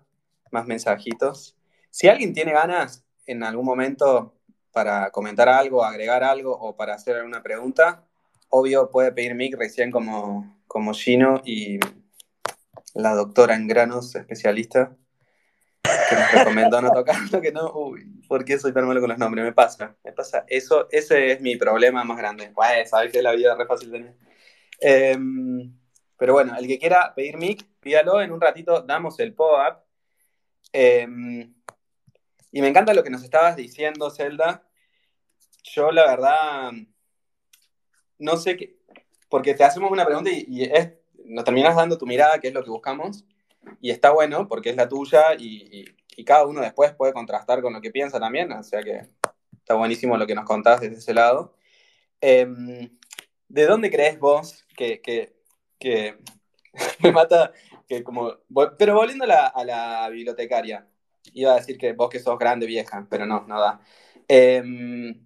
más mensajitos. Si alguien tiene ganas en algún momento para comentar algo, agregar algo o para hacer alguna pregunta, obvio puede pedir mic recién como, como Gino y la doctora en granos, especialista, que nos recomendó no tocarlo, que no, uy, ¿por qué soy tan malo con los nombres? Me pasa, me pasa. Eso, ese es mi problema más grande. Pues, sabes que la vida es re fácil de em, pero bueno, el que quiera pedir mic, pídalo, en un ratito damos el pop-up. Em, y me encanta lo que nos estabas diciendo, Zelda. Yo, la verdad, no sé qué, porque te hacemos una pregunta y, es, nos terminas dando tu mirada, que es lo que buscamos, y está bueno porque es la tuya y, cada uno después puede contrastar con lo que piensa también, o sea que está buenísimo lo que nos contás desde ese lado. Em, ¿De dónde crees vos que, que, me mata, que como, pero volviendo a la, a la bibliotecaria, Iba a decir que vos que sos grande, vieja, pero no, no da. Em,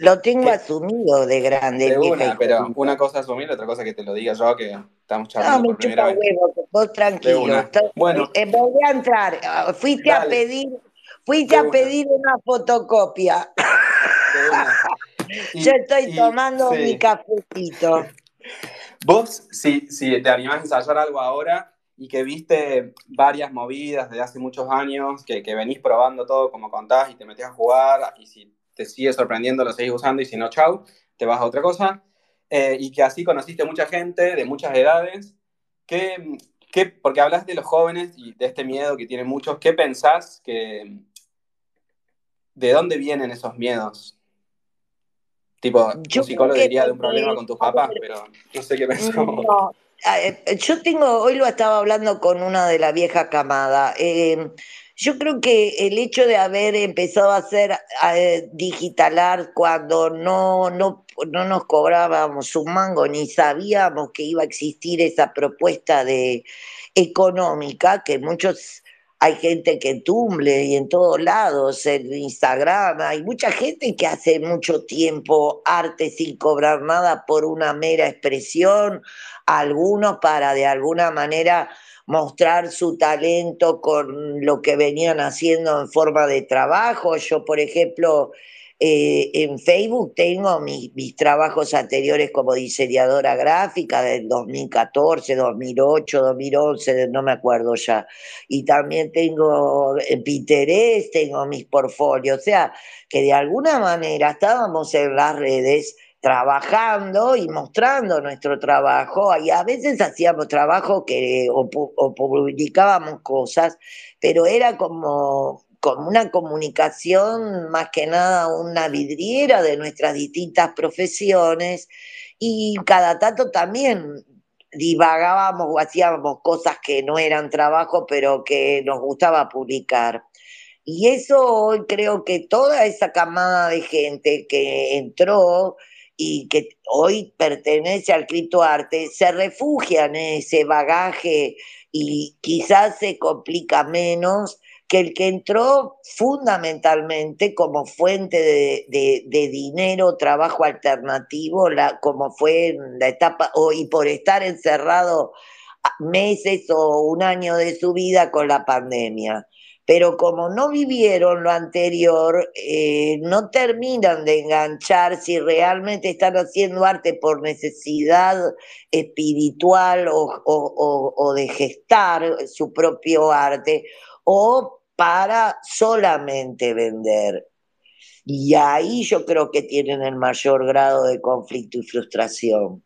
lo tengo asumido de grande. De una, pero una cosa asumir, otra cosa que te lo diga yo, que estamos charlando. No, me chupa huevo, vos tranquilo. Bueno. Eh, voy a entrar. Ah, fuiste a pedir, fuiste a pedir una fotocopia. yo estoy tomando mi cafecito. Vos, si, si te animás a ensayar algo ahora, y que viste varias movidas desde hace muchos años, que, que, venís probando todo como contás y te metés a jugar y si te sigue sorprendiendo lo seguís usando y si no, chau, te vas a otra cosa. Eh, y que así conociste mucha gente de muchas edades. ¿Qué, qué, porque hablas de los jóvenes y de este miedo que tienen muchos, ¿qué pensás que... ¿De dónde vienen esos miedos? Tipo, un psicólogo diría de un problema con tus papás, pero no sé qué pensó. Eh, yo tengo, hoy lo estaba hablando con una de la vieja camada. Eh, yo creo que el hecho de haber empezado a hacer eh, digitalar cuando no, no, no nos cobrábamos un mango ni sabíamos que iba a existir esa propuesta de económica que muchos hay gente que tumble y en todos lados, en Instagram, hay mucha gente que hace mucho tiempo arte sin cobrar nada por una mera expresión, algunos para de alguna manera mostrar su talento con lo que venían haciendo en forma de trabajo. Yo, por ejemplo, eh, en Facebook tengo mis, trabajos anteriores como diseñadora gráfica del 2014, 2008, 2011, no me acuerdo ya. Y también tengo en Pinterest, tengo mis portfolios. O sea, que de alguna manera estábamos en las redes trabajando y mostrando nuestro trabajo y a veces hacíamos trabajo que publicábamos cosas, pero era como como una comunicación, más que nada una vidriera de nuestras distintas profesiones y cada tanto también divagábamos o hacíamos cosas que no eran trabajo, pero que nos gustaba publicar. Y eso hoy creo que toda esa camada de gente que entró y que hoy pertenece al criptoarte se refugia en ese bagaje y quizás se complica menos que el que entró fundamentalmente como fuente de, dinero, trabajo alternativo, la, como fue en la etapa, o, y por estar encerrado meses o un año de su vida con la pandemia. Pero como no vivieron lo anterior, eh, no terminan de enganchar si realmente están haciendo arte por necesidad espiritual o, o de gestar su propio arte, o para solamente vender. Y ahí yo creo que tienen el mayor grado de conflicto y frustración.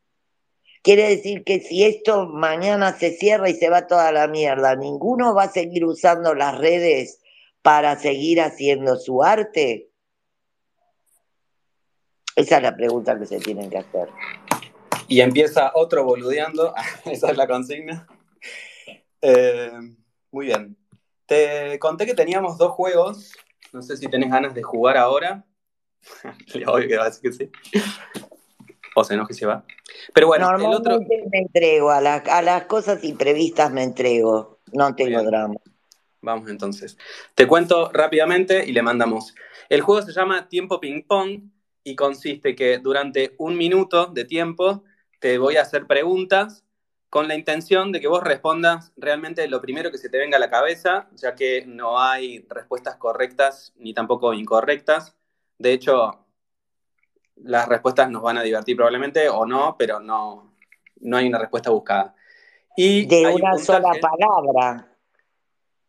Quiere decir que si esto mañana se cierra y se va toda la mierda, ninguno va a seguir usando las redes para seguir haciendo su arte. Esa es la pregunta que se tienen que hacer. Y empieza otro boludeando, esa es la consigna. Eh, muy bien. Te conté que teníamos dos juegos. No sé si tenés ganas de jugar ahora. Obvio que va a decir que sí. O se enoja y se va. Pero bueno, Normalmente el otro... me entrego. A, a, las cosas imprevistas me entrego. No tengo drama. Vamos entonces. Te cuento rápidamente y le mandamos. El juego se llama Tiempo Ping Pong y consiste que durante un minuto de tiempo te voy a hacer preguntas con la intención de que vos respondas realmente lo primero que se te venga a la cabeza, ya que no hay respuestas correctas ni tampoco incorrectas. De hecho, las respuestas nos van a divertir probablemente o no, pero no, no hay una respuesta buscada. Y de una sola palabra.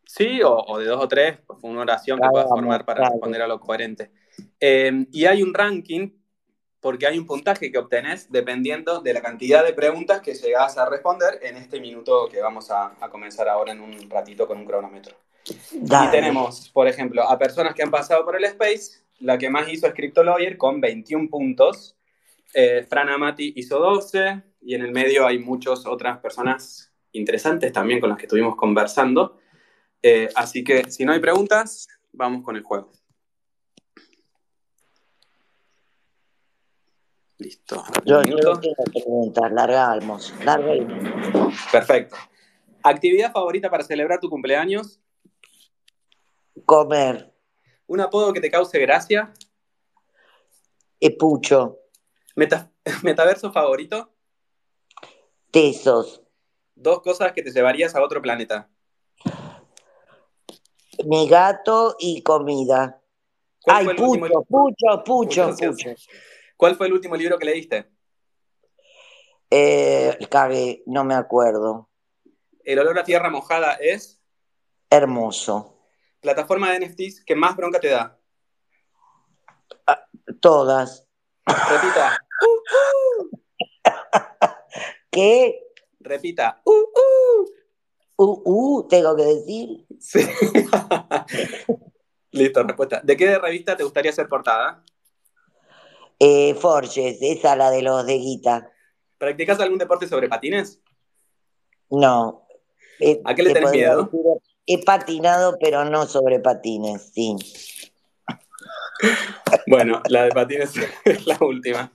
Sí, o, de dos o tres, pues, una oración que puedas formar para responder a lo coherente. Eh, y hay un ranking porque hay un puntaje que obtenés dependiendo de la cantidad de preguntas que llegás a responder en este minuto que vamos a, comenzar ahora en un ratito con un cronómetro. Y tenemos, por ejemplo, a personas que han pasado por el Space, la que más hizo es CryptoLawyer con 21 puntos, eh, Fran Amati hizo 12, y en el medio hay muchas otras personas interesantes también con las que estuvimos conversando. Eh, así que si no hay preguntas, vamos con el juego. Listo. Yo, tengo preguntas, largamos, largamos. Perfecto. ¿Actividad favorita para celebrar tu cumpleaños? Comer. ¿Un apodo que te cause gracia? Epucho. ¿Metaverso favorito? Tesos. Dos cosas que te llevarías a otro planeta. Mi gato y comida. Ay, pucho, pucho, pucho, pucho. ¿Cuál fue el último libro que leíste? Eh, cabe, no me acuerdo. ¿El olor a tierra mojada es? Hermoso. ¿Plataforma de NFTs que más bronca te da? Ah, todas. Repita. ¿Qué? Repita. Uh, uh. Uh, uh, tengo que decir. Sí. Listo, respuesta. ¿De qué revista te gustaría ser portada? Eh, Forges, esa la de los de Guita. ¿Practicas algún deporte sobre patines? No. Eh, ¿A qué le tenés miedo? He patinado, pero no sobre patines, sí. bueno, la de patines es la última.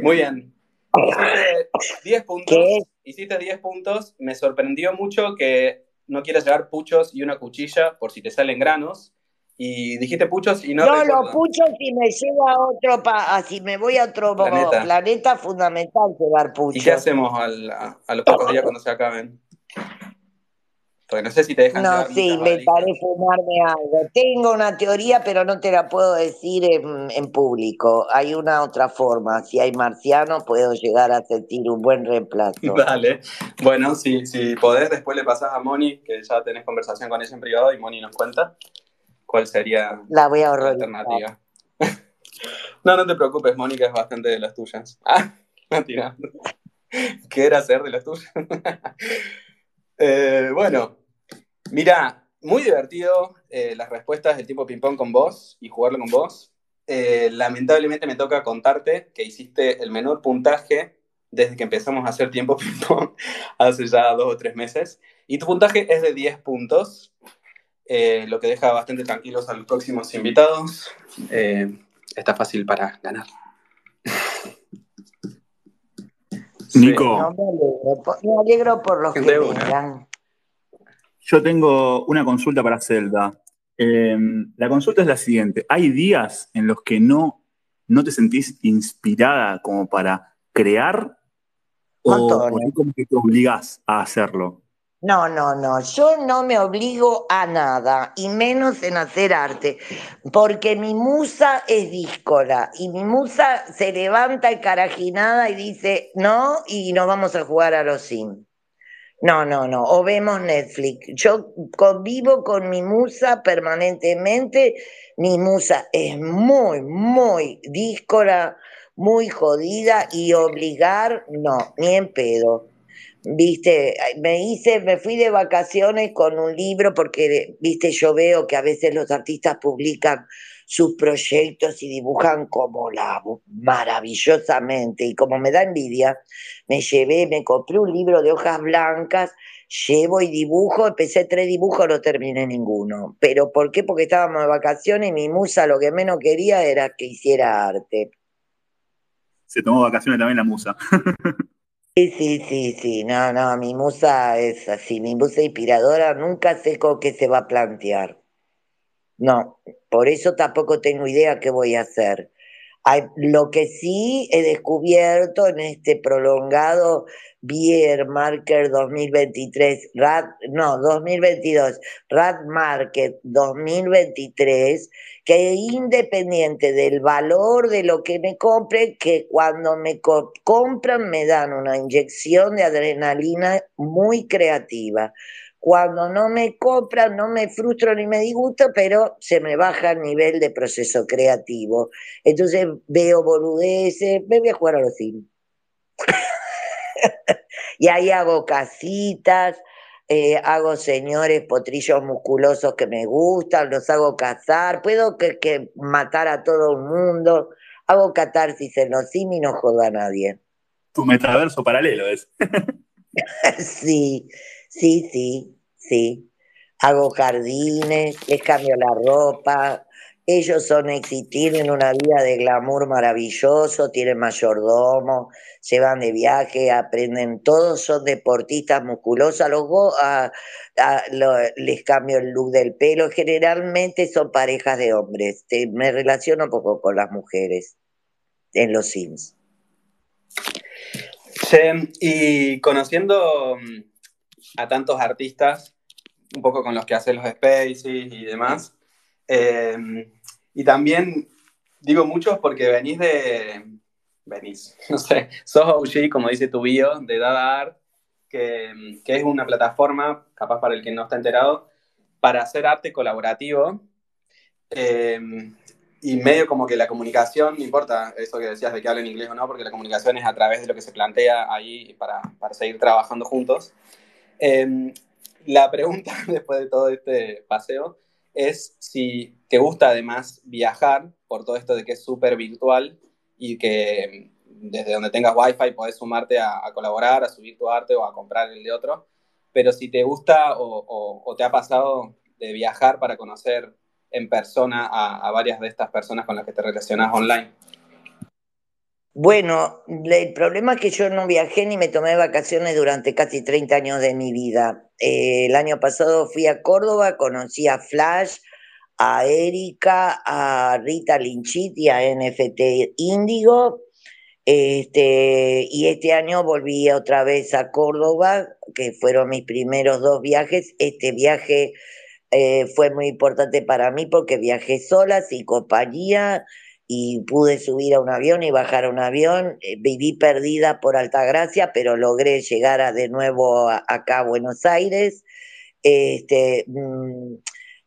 Muy bien. Hiciste 10 puntos. Hiciste 10 puntos. Me sorprendió mucho que no quieras llevar puchos y una cuchilla por si te salen granos y dijiste puchos y no. No, los puchos si me llevo a otro, pa si me voy a otro planeta, planeta fundamental llevar puchos. ¿Y qué hacemos al, a, los pocos días cuando se acaben? Porque no sé si te dejan No, sí, inventaré fumarme algo. Tengo una teoría, pero no te la puedo decir en, público. Hay una otra forma. Si hay marcianos, puedo llegar a sentir un buen reemplazo. Dale. Bueno, si, si podés, después le pasás a Moni, que ya tenés conversación con ella en privado y Moni nos cuenta cuál sería la, voy a la alternativa. no, no te preocupes, Mónica es bastante de las tuyas. Ah, tirando. ¿Qué era ser de las tuyas? Eh, bueno, Mira, muy divertido eh, las respuestas del tipo ping-pong con vos y jugarlo con vos. Eh, lamentablemente me toca contarte que hiciste el menor puntaje desde que empezamos a hacer tiempo ping-pong hace ya dos o tres meses. Y tu puntaje es de 10 puntos, eh, lo que deja bastante tranquilos a los próximos invitados. está fácil para ganar. Nico. me, alegro por, los que vengan. Yo tengo una consulta para Zelda. Em, la consulta es la siguiente. ¿Hay días en los que no, no te sentís inspirada como para crear? ¿O, como que te obligás a hacerlo? No, no, no, yo no me obligo a nada, y menos en hacer arte, porque mi musa es díscola, y mi musa se levanta carajinada y dice, no, y nos vamos a jugar a los Sims. No, no, no. O vemos Netflix. Yo convivo con mi musa permanentemente. Mi musa es muy, muy díscora, muy jodida y obligar, no, ni en pedo. Viste, me hice, me fui de vacaciones con un libro porque, viste, yo veo que a veces los artistas publican sus proyectos y dibujan como la maravillosamente. Y como me da envidia, me llevé, me compré un libro de hojas blancas, llevo y dibujo, empecé tres dibujos, no terminé ninguno. ¿Pero por qué? Porque estábamos de vacaciones y mi musa lo que menos quería era que hiciera arte. Se tomó vacaciones también la musa. Sí, sí, sí, sí, no, no, mi musa es así, mi musa inspiradora, nunca sé con qué se va a plantear. No, por eso tampoco tengo idea qué voy a hacer. lo que sí he descubierto en este prolongado Beer Market 2023, RAD, no, 2022, RAD Market 2023, que independiente del valor de lo que me compre, que cuando me compran me dan una inyección de adrenalina muy creativa cuando no me compran, no me frustro ni me disgusto, pero se me baja el nivel de proceso creativo. Entonces veo boludeces, me voy a jugar a los sims. y ahí hago casitas, eh, hago señores potrillos musculosos que me gustan, los hago cazar, puedo que, matar a todo el mundo, hago catarsis en los sims y no jodo a nadie. Tu metaverso paralelo es. sí, Sí, sí, sí. Hago jardines, les cambio la ropa. Ellos son tienen una vida de glamour maravilloso, tienen mayordomo, se van de viaje, aprenden, todos son deportistas musculosos, les cambio el look del pelo, generalmente son parejas de hombres, me relaciono un poco con las mujeres en los Sims. Sí, y conociendo mm, a tantos artistas, un poco con los que hacen los spaces y demás. Em, y también digo muchos porque venís de, venís, no sé, sos OG, como dice tu bio, de Dada Art, que, que, es una plataforma, capaz para el que no está enterado, para hacer arte colaborativo. Em, y medio como que la comunicación, no importa eso que decías de que hablen inglés o no, porque la comunicación es a través de lo que se plantea ahí para, para seguir trabajando juntos. Em, la pregunta, después de todo este paseo, es si te gusta además viajar por todo esto de que es súper virtual y que em, desde donde tengas wifi podés sumarte a, colaborar, a subir tu arte o a comprar el de otro, pero si te gusta o, te ha pasado de viajar para conocer en persona a, varias de estas personas con las que te relacionas online. Bueno, el problema es que yo no viajé ni me tomé vacaciones durante casi 30 años de mi vida. Eh, el año pasado fui a Córdoba, conocí a Flash, a Erika, a Rita Linchit y a NFT Índigo. Este, y este año volví otra vez a Córdoba, que fueron mis primeros dos viajes. Este viaje eh, fue muy importante para mí porque viajé sola, sin compañía, y pude subir a un avión y bajar a un avión. Eh, viví perdida por Altagracia, pero logré llegar de nuevo acá a Buenos Aires. Este, mm,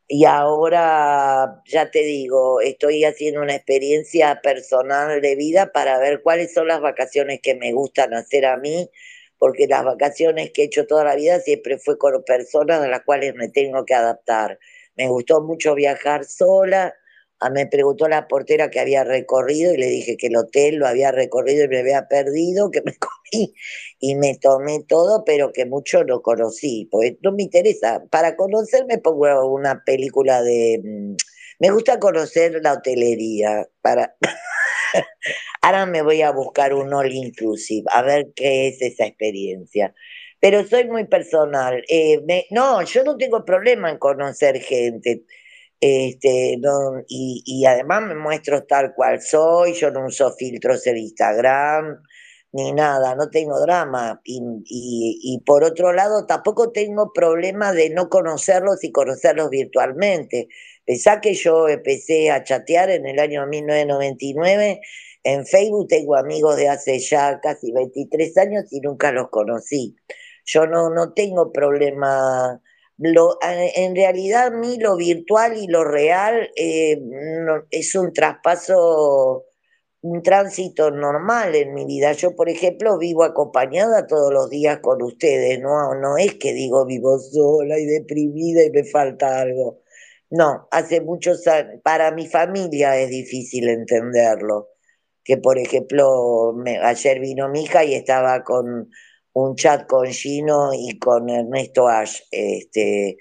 y ahora, ya te digo, estoy haciendo una experiencia personal de vida para ver cuáles son las vacaciones que me gustan hacer a mí, porque las vacaciones que he hecho toda la vida siempre fue con personas a las cuales me tengo que adaptar. Me gustó mucho viajar sola, me preguntó la portera que había recorrido y le dije que el hotel lo había recorrido y me había perdido, que me comí y me tomé todo, pero que mucho no conocí, porque no me interesa. Para conocerme pongo una película de... Mm, me gusta conocer la hotelería. Para... Ahora me voy a buscar un all inclusive, a ver qué es esa experiencia. Pero soy muy personal. Eh, no, yo no tengo problema en conocer gente este, y, y, además me muestro tal cual soy, yo no uso filtros en Instagram, ni nada, no tengo drama. Y, y, por otro lado, tampoco tengo problema de no conocerlos y conocerlos virtualmente. Pensá que yo empecé a chatear en el año 1999. En Facebook tengo amigos de hace ya casi 23 años y nunca los conocí. Yo no, no tengo problema lo, en realidad, a mí lo virtual y lo real eh, es un traspaso, un tránsito normal en mi vida. Yo, por ejemplo, vivo acompañada todos los días con ustedes, no, no es que digo vivo sola y deprimida y me falta algo. No, hace muchos años, para mi familia es difícil entenderlo. Que, por ejemplo, ayer vino mi hija y estaba con un chat con Gino y con Ernesto Ash, este,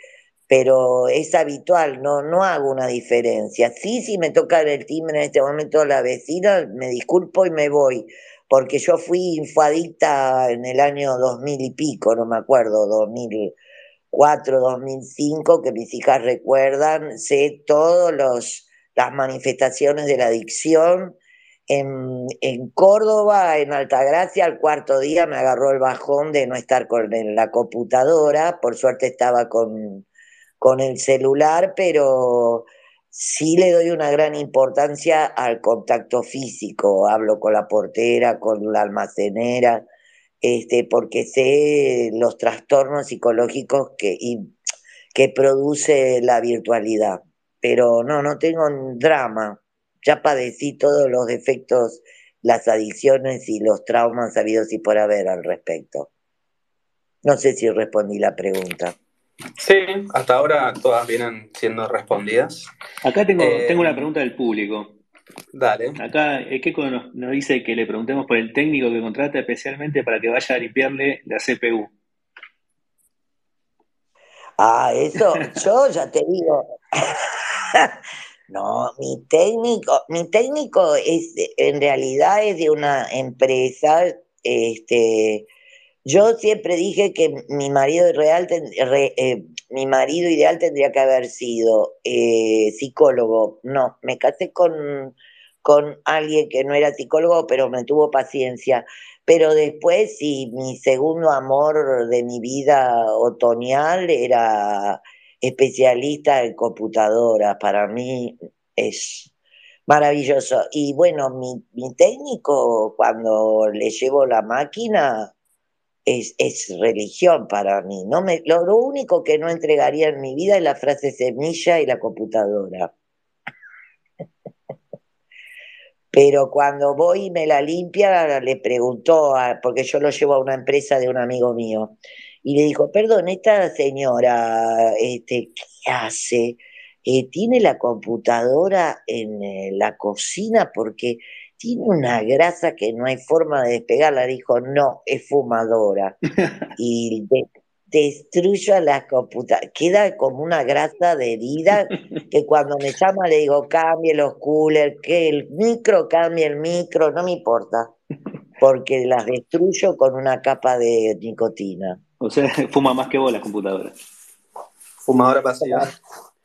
pero es habitual, no, no hago una diferencia. Sí, si me toca el timbre en este momento la vecina, me disculpo y me voy, porque yo fui infoadicta en el año 2000 y pico, no me acuerdo, 2004, 2005, que mis hijas recuerdan, sé todas las manifestaciones de la adicción, en, en, Córdoba, en Altagracia, al cuarto día me agarró el bajón de no estar con la computadora. Por suerte estaba con, con el celular, pero sí le doy una gran importancia al contacto físico. Hablo con la portera, con la almacenera, este, porque sé los trastornos psicológicos que, que produce la virtualidad. Pero no, no tengo drama ya padecí todos los defectos, las adicciones y los traumas habidos y por haber al respecto. No sé si respondí la pregunta. Sí, hasta ahora todas vienen siendo respondidas. Acá tengo, eh, tengo una pregunta del público. Dale. Acá Keko nos, nos, dice que le preguntemos por el técnico que contrata especialmente para que vaya a limpiarle la CPU. Ah, eso, yo ya te digo. No, mi técnico, mi técnico es en realidad es de una empresa, este, yo siempre dije que mi marido real, eh, mi marido ideal tendría que haber sido eh, psicólogo. No, me casé con, con alguien que no era psicólogo, pero me tuvo paciencia. Pero después, sí, mi segundo amor de mi vida otoñal era especialista en computadora. Para mí es maravilloso. Y bueno, mi, mi técnico cuando le llevo la máquina es, es religión para mí. No me, lo, único que no entregaría en mi vida es la frase semilla y la computadora. Pero cuando voy y me la limpia, le preguntó, porque yo lo llevo a una empresa de un amigo mío, y le dijo, perdón, esta señora, este, ¿qué hace? Eh, ¿Tiene la computadora en eh, la cocina? Porque tiene una grasa que no hay forma de despegarla. Dijo, no, es fumadora. y destruyo a la computadora. Queda como una grasa de herida que cuando me llama le digo, cambie los coolers, que el micro cambie el micro, no me importa. Porque las destruyo con una capa de nicotina. O sea, fuma más que vos la computadora. Fumadora pasiva.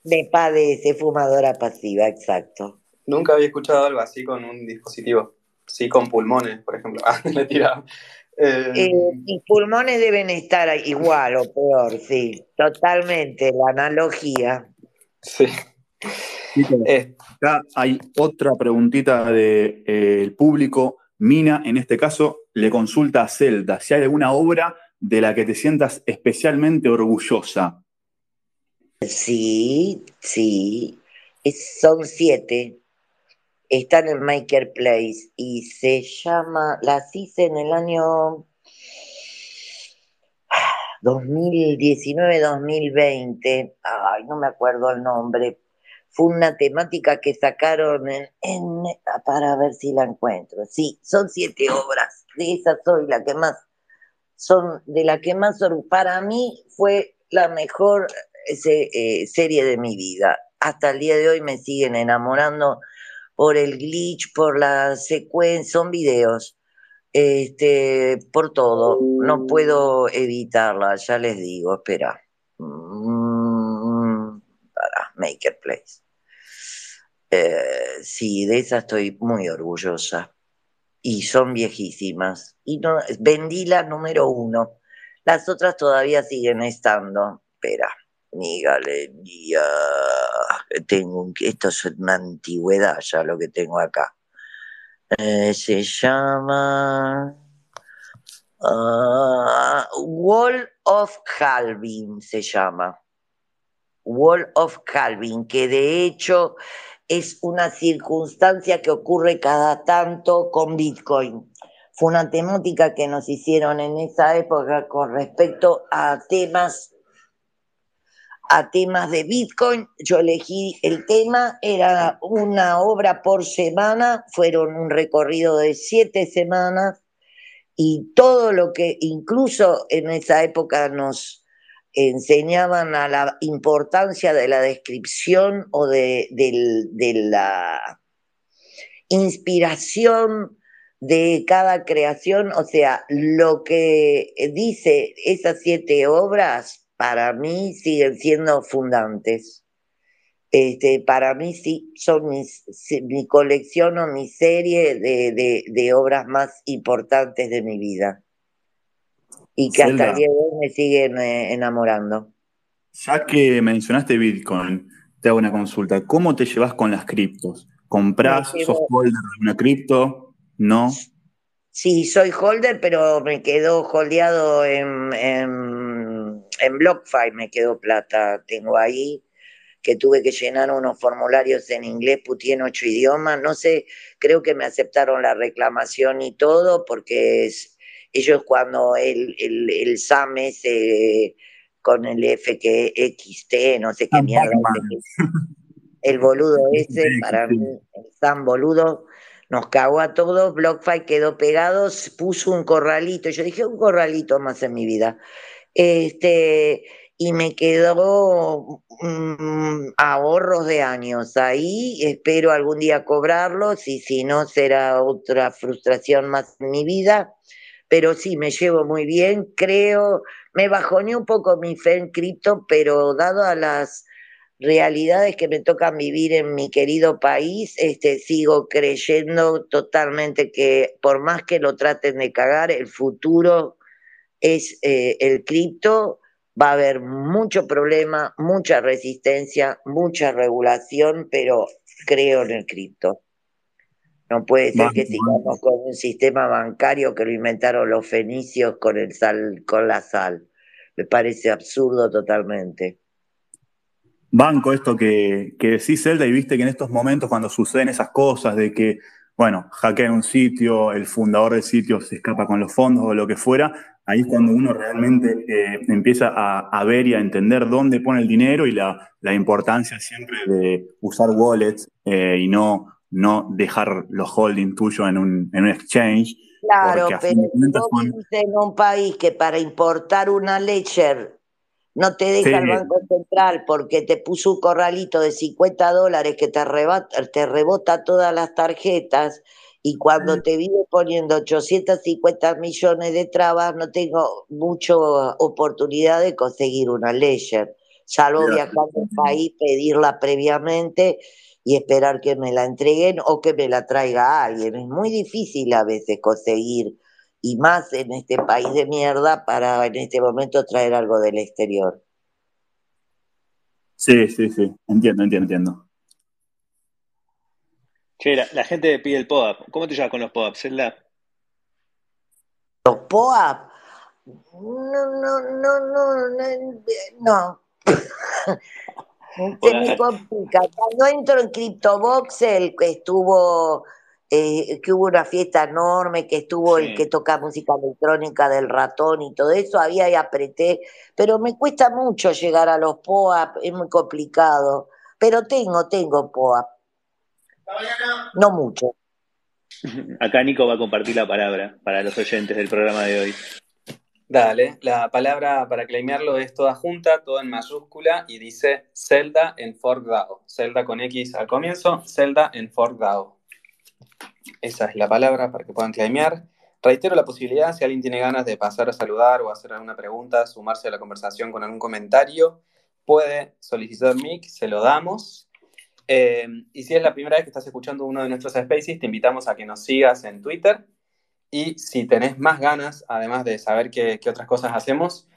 Me padece fumadora pasiva, exacto. Nunca había escuchado algo así con un dispositivo. sí con pulmones, por ejemplo. Ah, le tiraba. Eh, eh pulmones deben estar igual o peor, sí, totalmente, la analogía. Sí. Acá hay otra preguntita del de, público. Mina, en este caso, le consulta a Zelda si hay alguna obra de la que te sientas especialmente orgullosa. Sí, sí. son siete. Están en Maker Place y se llama, las hice en el año 2019-2020. Ay, no me acuerdo el nombre. Fue una temática que sacaron para ver si la encuentro. Sí, son siete obras. De esas soy la que más son de la que más para mí fue la mejor eh, serie de mi vida. Hasta el día de hoy me siguen enamorando por el glitch, por la secuencia, son videos, este, por todo. No puedo evitarla, ya les digo, espera. Mm, para Maker Place. Eh, sí, de esa estoy muy orgullosa y son viejísimas. Y no, vendí la número uno. Las otras todavía siguen estando. Espera, mi galería. Tengo esto es una antigüedad ya lo que tengo acá. Eh, se llama ah, Wall of Calvin, se llama. Wall of Calvin, que de hecho es una circunstancia que ocurre cada tanto con Bitcoin. Fue una temática que nos hicieron en esa época con respecto a temas a temas de Bitcoin. Yo elegí el tema, era una obra por semana, fueron un recorrido de siete semanas y todo lo que incluso en esa época nos, enseñaban a la importancia de la descripción o de, la inspiración de cada creación, o sea, lo que dice esas siete obras para mí siguen siendo fundantes. Este, para mí sí son mi colección o mi serie de obras más importantes de mi vida y que hasta el día de hoy me siguen eh, enamorando. Ya que mencionaste Bitcoin, te hago una consulta. ¿Cómo te llevas con las criptos? ¿Comprás, sos holder de una cripto? ¿No? Sí, soy holder, pero me quedó holdeado en, en, en BlockFi, me quedó plata. Tengo ahí que tuve que llenar unos formularios en inglés, putí en ocho idiomas. No sé, creo que me aceptaron la reclamación y todo, porque es, ellos cuando el, el, el con el FXT, no sé qué mierda, el boludo ese, para mí, el SAM boludo, nos cagó a todos, BlockFi quedó pegado, puso un corralito, yo dije un corralito más en mi vida, este, y me quedó mm, ahorros de años ahí, espero algún día cobrarlos y si no será otra frustración más en mi vida pero sí, me llevo muy bien, creo, me bajoné un poco mi fe en cripto, pero dado a las realidades que me tocan vivir en mi querido país, este, sigo creyendo totalmente que por más que lo traten de cagar, el futuro es eh, el cripto, va a haber mucho problema, mucha resistencia, mucha regulación, pero creo en el cripto. No puede ser que sigamos con un sistema bancario que lo inventaron los fenicios con el sal, con la sal. Me parece absurdo totalmente. Banco esto que, que decís, Zelda, y viste que en estos momentos cuando suceden esas cosas de que, bueno, hackean un sitio, el fundador del sitio se escapa con los fondos o lo que fuera, ahí es cuando uno realmente eh, empieza a, ver y a entender dónde pone el dinero y la, importancia siempre de usar wallets eh, y no no dejar los holdings tuyos en un, en un exchange. Claro, pero vos en un país que para importar una Ledger no te deja el Banco Central porque te puso un corralito de 50 dólares que te, te rebota todas las tarjetas y cuando te vive poniendo 850 millones de trabas no tengo mucha oportunidad de conseguir una Ledger, salvo viajar al país, pedirla previamente y esperar que me la entreguen o que me la traiga alguien. Es muy difícil a veces conseguir, y más en este país de mierda, para en este momento traer algo del exterior. Sí, sí, sí, entiendo, entiendo, entiendo. Che, la, gente pide el POAP. ¿Cómo te llevas con los POAP, Zelda? ¿Los POAP? No, no, no, no, no. no. Se me complica. Cuando entro en CryptoBox, el que estuvo, eh, que hubo una fiesta enorme, que estuvo el que toca música electrónica del ratón y todo eso, había y apreté, pero me cuesta mucho llegar a los POAP, es muy complicado. Pero tengo, tengo POAP. No mucho. Acá Nico va a compartir la palabra para los oyentes del programa de hoy. Dale, la palabra para claimearlo es toda junta, todo en mayúscula y dice Zelda en ForkDAO. Zelda con X al comienzo, Zelda en ForkDAO. Esa es la palabra para que puedan claimear. Reitero la posibilidad, si alguien tiene ganas de pasar a saludar o hacer alguna pregunta, sumarse a la conversación con algún comentario, puede solicitar mic, se lo damos. Eh, y si es la primera vez que estás escuchando uno de nuestros spaces, te invitamos a que nos sigas en Twitter y si tenés más ganas, además de saber qué, otras cosas hacemos,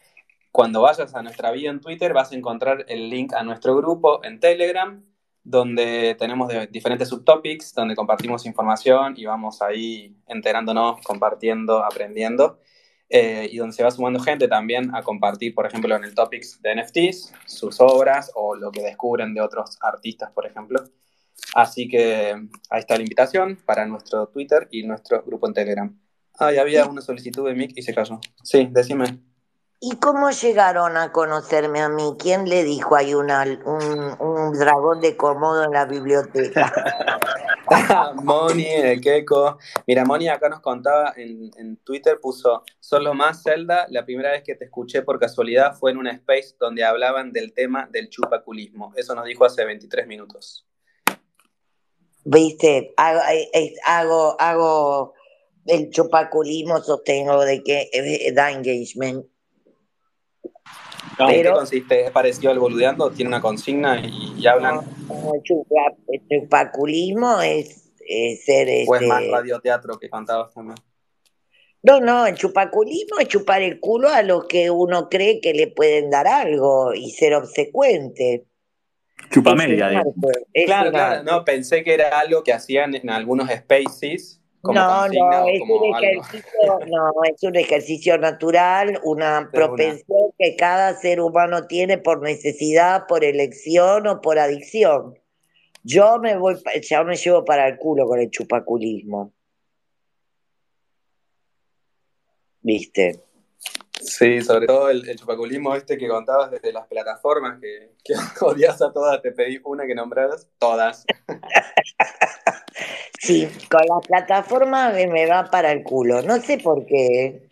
cuando vayas a nuestra bio en Twitter vas a encontrar el link a nuestro grupo en Telegram, donde tenemos diferentes subtopics, donde compartimos información y vamos ahí enterándonos, compartiendo, aprendiendo. Eh, y donde se va sumando gente también a compartir, por ejemplo, en el topics de NFTs, sus obras o lo que descubren de otros artistas, por ejemplo. Así que ahí está la invitación para nuestro Twitter y nuestro grupo en Telegram. Ah, ya había una solicitud de Mick y se cayó. Sí, decime. ¿Y cómo llegaron a conocerme a mí? ¿Quién le dijo hay una, un, dragón de Komodo en la biblioteca? Moni, el Keiko. Mira, Moni acá nos contaba en, en, Twitter, puso, solo más Zelda, la primera vez que te escuché por casualidad fue en una space donde hablaban del tema del chupaculismo. Eso nos dijo hace 23 minutos viste, hago, eh, hago, hago el chupaculismo, sostengo de que eh, da engagement. ¿En qué consiste? ¿Es parecido al boludeando? ¿Tiene una consigna y, hablan? No, el, chupaculismo es, ser... ¿O es más este radioteatro que cantabas también? No, no, el chupaculismo es chupar el culo a los que uno cree que le pueden dar algo y ser obsecuente. Chupamedia, Claro, claro, no, pensé que era algo que hacían en algunos spaces. Como no, no, es un ejercicio, no, es un ejercicio natural, una propensión que cada ser humano tiene por necesidad, por elección o por adicción. Yo me voy, ya me llevo para el culo con el chupaculismo. ¿Viste? Sí, sobre todo el, chupaculismo este que contabas desde las plataformas, que, que odias a todas, te pedí una que nombraras, todas. Sí, con las plataformas me va para el culo, no sé por qué.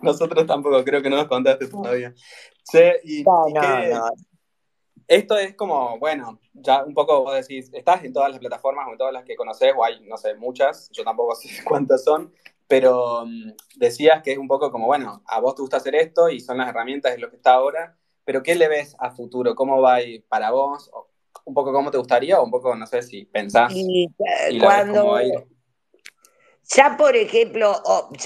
nosotros tampoco, creo que no nos contaste todavía. Sí, y, no, no, no. Esto es como, bueno, ya un poco vos decís, estás en todas las plataformas o en todas las que conoces, o hay, no sé, muchas, yo tampoco sé cuántas son, pero mm, decías que es un poco como, bueno, a vos te gusta hacer esto y son las herramientas, es lo que está ahora, pero ¿qué le ves a futuro? ¿Cómo va a ir para vos? ¿Un poco cómo te gustaría o un poco, no sé, si pensás y, cuando... Ya por ejemplo,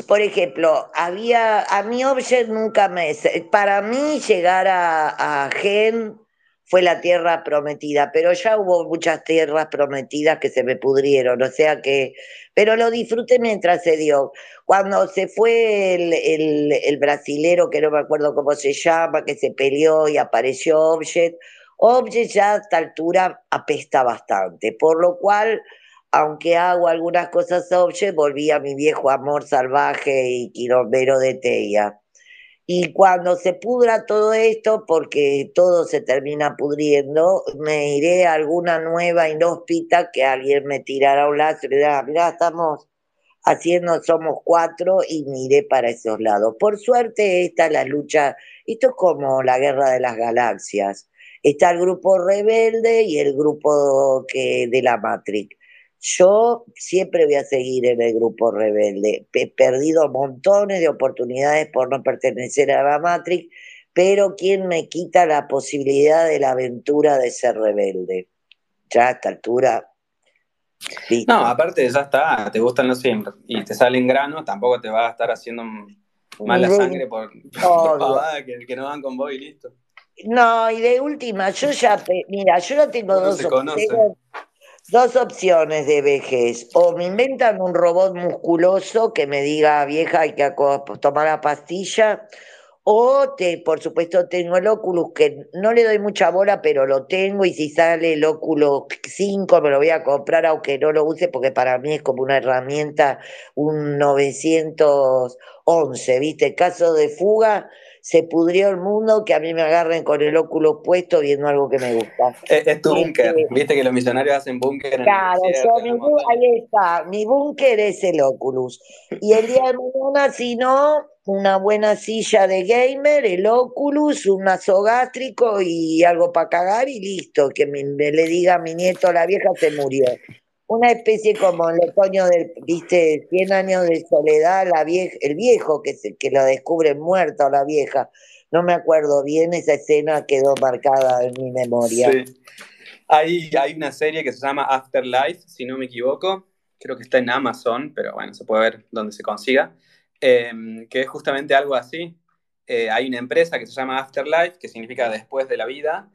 por ejemplo, había, a mi Object nunca me, para mí llegar a, a Gen fue la tierra prometida, pero ya hubo muchas tierras prometidas que se me pudrieron, o sea que, pero lo disfruté mientras se dio. Cuando se fue el, brasilero, que no me acuerdo cómo se llama, que se peleó y apareció Object, Object ya a esta altura apesta bastante, por lo cual, aunque hago algunas cosas Object, volví a mi viejo amor salvaje y quilombero de Teia. Y cuando se pudra todo esto, porque todo se termina pudriendo, me iré a alguna nueva inhóspita que alguien me tirará un lazo y le dirá, mirá, estamos haciendo, somos cuatro y miré para esos lados. Por suerte, esta es la lucha, esto es como la guerra de las galaxias. Está el grupo rebelde y el grupo que, de la Matrix. Yo siempre voy a seguir en el grupo rebelde. He perdido montones de oportunidades por no pertenecer a la Matrix, pero ¿quién me quita la posibilidad de la aventura de ser rebelde? Ya a esta altura. No, aparte ya está, te gustan los siempre y te salen grano, tampoco te va a estar haciendo mala sangre por, por que, que, no van con vos y listo. No, y de última, yo ya, mira, yo ya tengo dos opciones, dos opciones de vejez. O me inventan un robot musculoso que me diga, vieja, hay que tomar la pastilla, o te, por supuesto tengo el Oculus, que no le doy mucha bola, pero lo tengo y si sale el Oculus 5 me lo voy a comprar aunque no lo use porque para mí es como una herramienta, un 911, ¿viste? Caso de fuga, se pudrió el mundo, que a mí me agarren con el óculo puesto viendo algo que me gusta. Es, tu búnker, viste que los millonarios hacen búnker. Claro, ahí está, mi búnker es el Oculus. Y el día de mañana, si no, una buena silla de gamer, el Oculus, un mazo gástrico y algo para cagar y listo, que me, le diga a mi nieto, la vieja se murió. Una especie como el otoño del, viste, 100 años de soledad, la vieja, el viejo que, se, que lo descubre muerto, la vieja. No me acuerdo bien, esa escena quedó marcada en mi memoria. Sí. Hay, una serie que se llama Afterlife, si no me equivoco, creo que está en Amazon, pero bueno, se puede ver donde se consiga Em, que es justamente algo así. Eh, hay una empresa que se llama Afterlife, que significa después de la vida,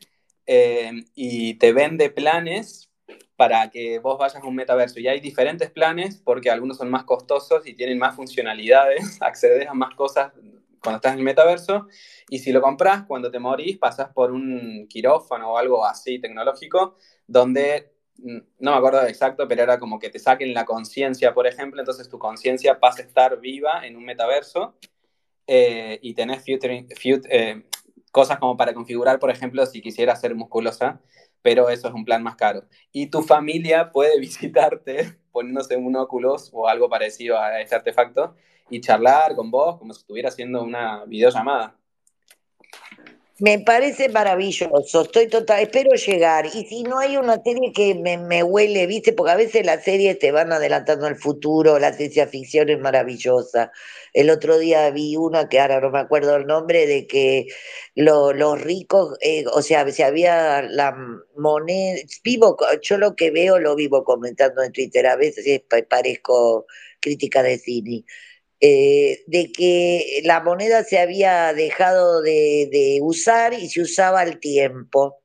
em, y te vende planes para que vos vayas a un metaverso. Y hay diferentes planes porque algunos son más costosos y tienen más funcionalidades, accedes a más cosas cuando estás en el metaverso. Y si lo compras, cuando te morís, pasas por un quirófano o algo así tecnológico, donde no me acuerdo exacto, pero era como que te saquen la conciencia, por ejemplo, entonces tu conciencia pasa a estar viva en un metaverso eh, y tenés eh, cosas como para configurar, por ejemplo, si quisieras ser musculosa, pero eso es un plan más caro. Y tu familia puede visitarte poniéndose un óculos o algo parecido a ese artefacto y charlar con vos como si estuviera haciendo una videollamada. Me parece maravilloso, estoy total, espero llegar. Y si no hay una serie que me, me, huele, viste, porque a veces las series te van adelantando al futuro, la ciencia ficción es maravillosa. El otro día vi una que ahora no me acuerdo el nombre, de que los ricos, eh, o sea, se había la moneda, vivo, yo lo que veo lo vivo comentando en Twitter, a veces parezco crítica de cine eh, de que la moneda se había dejado de, usar y se usaba al tiempo.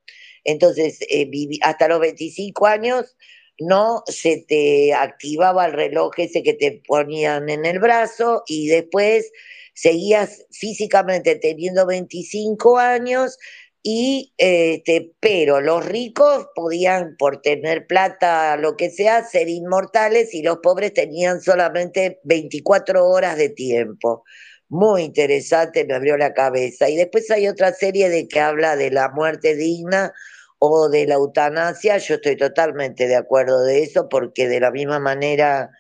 Entonces, eh, hasta los 25 años no se te activaba el reloj ese que te ponían en el brazo y después seguías físicamente teniendo 25 años y este, pero los ricos podían por tener plata, lo que sea, ser inmortales y los pobres tenían solamente 24 horas de tiempo. Muy interesante, me abrió la cabeza. Y después hay otra serie de que habla de la muerte digna o de la eutanasia. Yo estoy totalmente de acuerdo de eso porque de la misma manera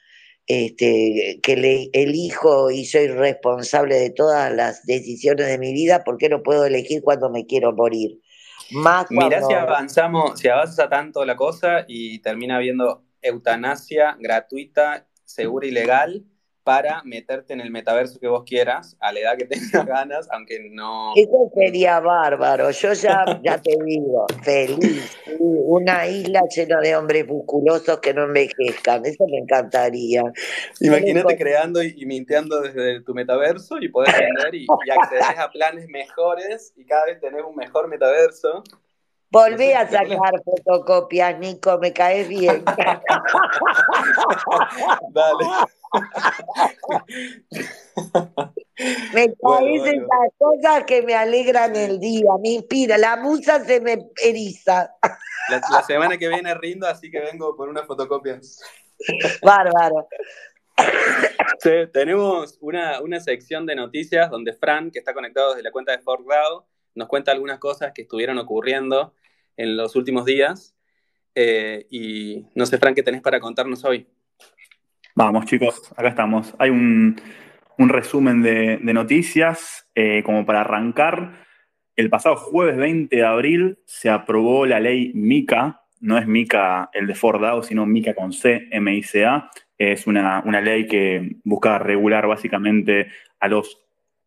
este, que le elijo y soy responsable de todas las decisiones de mi vida, ¿por qué no puedo elegir cuando me quiero morir? Más Mirá si avanzamos, si avanza tanto la cosa y termina habiendo eutanasia gratuita, segura y legal, para meterte en el metaverso que vos quieras, a la edad que tengas ganas, aunque no... Eso sería bárbaro, yo ya, ya te digo, feliz, una isla llena de hombres musculosos que no envejezcan, eso me encantaría. Imagínate creando y, minteando desde tu metaverso y podés vender y, y accedes a planes mejores y cada vez tenés un mejor metaverso. Volví a sacar fotocopias, Nico, me caes bien. Dale. me caes esas cosas que me alegran el día, me inspira, la musa se me eriza. La, semana que viene rindo, así que vengo por una fotocopia. Bárbaro. Sí, tenemos una, una, sección de noticias donde Fran, que está conectado desde la cuenta de FortGrado, nos cuenta algunas cosas que estuvieron ocurriendo en los últimos días. Eh, y no sé, Fran, ¿qué tenés para contarnos hoy? Vamos, chicos, acá estamos. Hay un, resumen de, noticias eh, como para arrancar. El pasado jueves 20 de abril se aprobó la ley MICA, no es MICA el de Fordao, sino MICA con C, M-I-C-A. Es una, ley que busca regular básicamente a los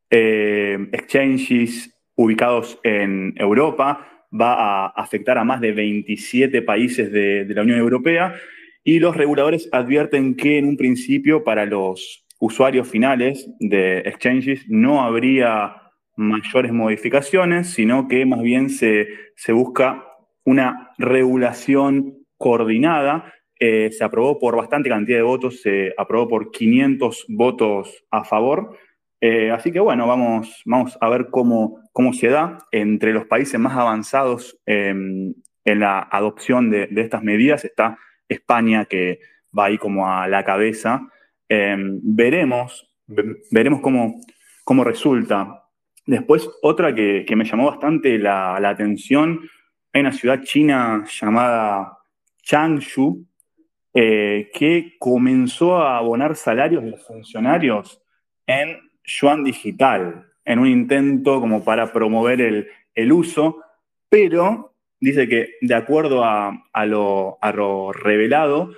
eh, exchanges ubicados en Europa, va a afectar a más de 27 países de, la Unión Europea y los reguladores advierten que en un principio para los usuarios finales de exchanges no habría mayores modificaciones, sino que más bien se, busca una regulación coordinada. Eh, se aprobó por bastante cantidad de votos, se aprobó por 500 votos a favor. Eh, así que bueno, vamos, vamos a ver cómo, cómo se da entre los países más avanzados em, en la adopción de, estas medidas. Está España, que va ahí como a la cabeza. Em, veremos, veremos cómo, cómo resulta. Después, otra que, me llamó bastante la, atención, hay una ciudad china llamada Changshu, eh, que comenzó a abonar salarios de los funcionarios en yuan digital, en un intento como para promover el, uso, pero dice que de acuerdo a, lo, revelado,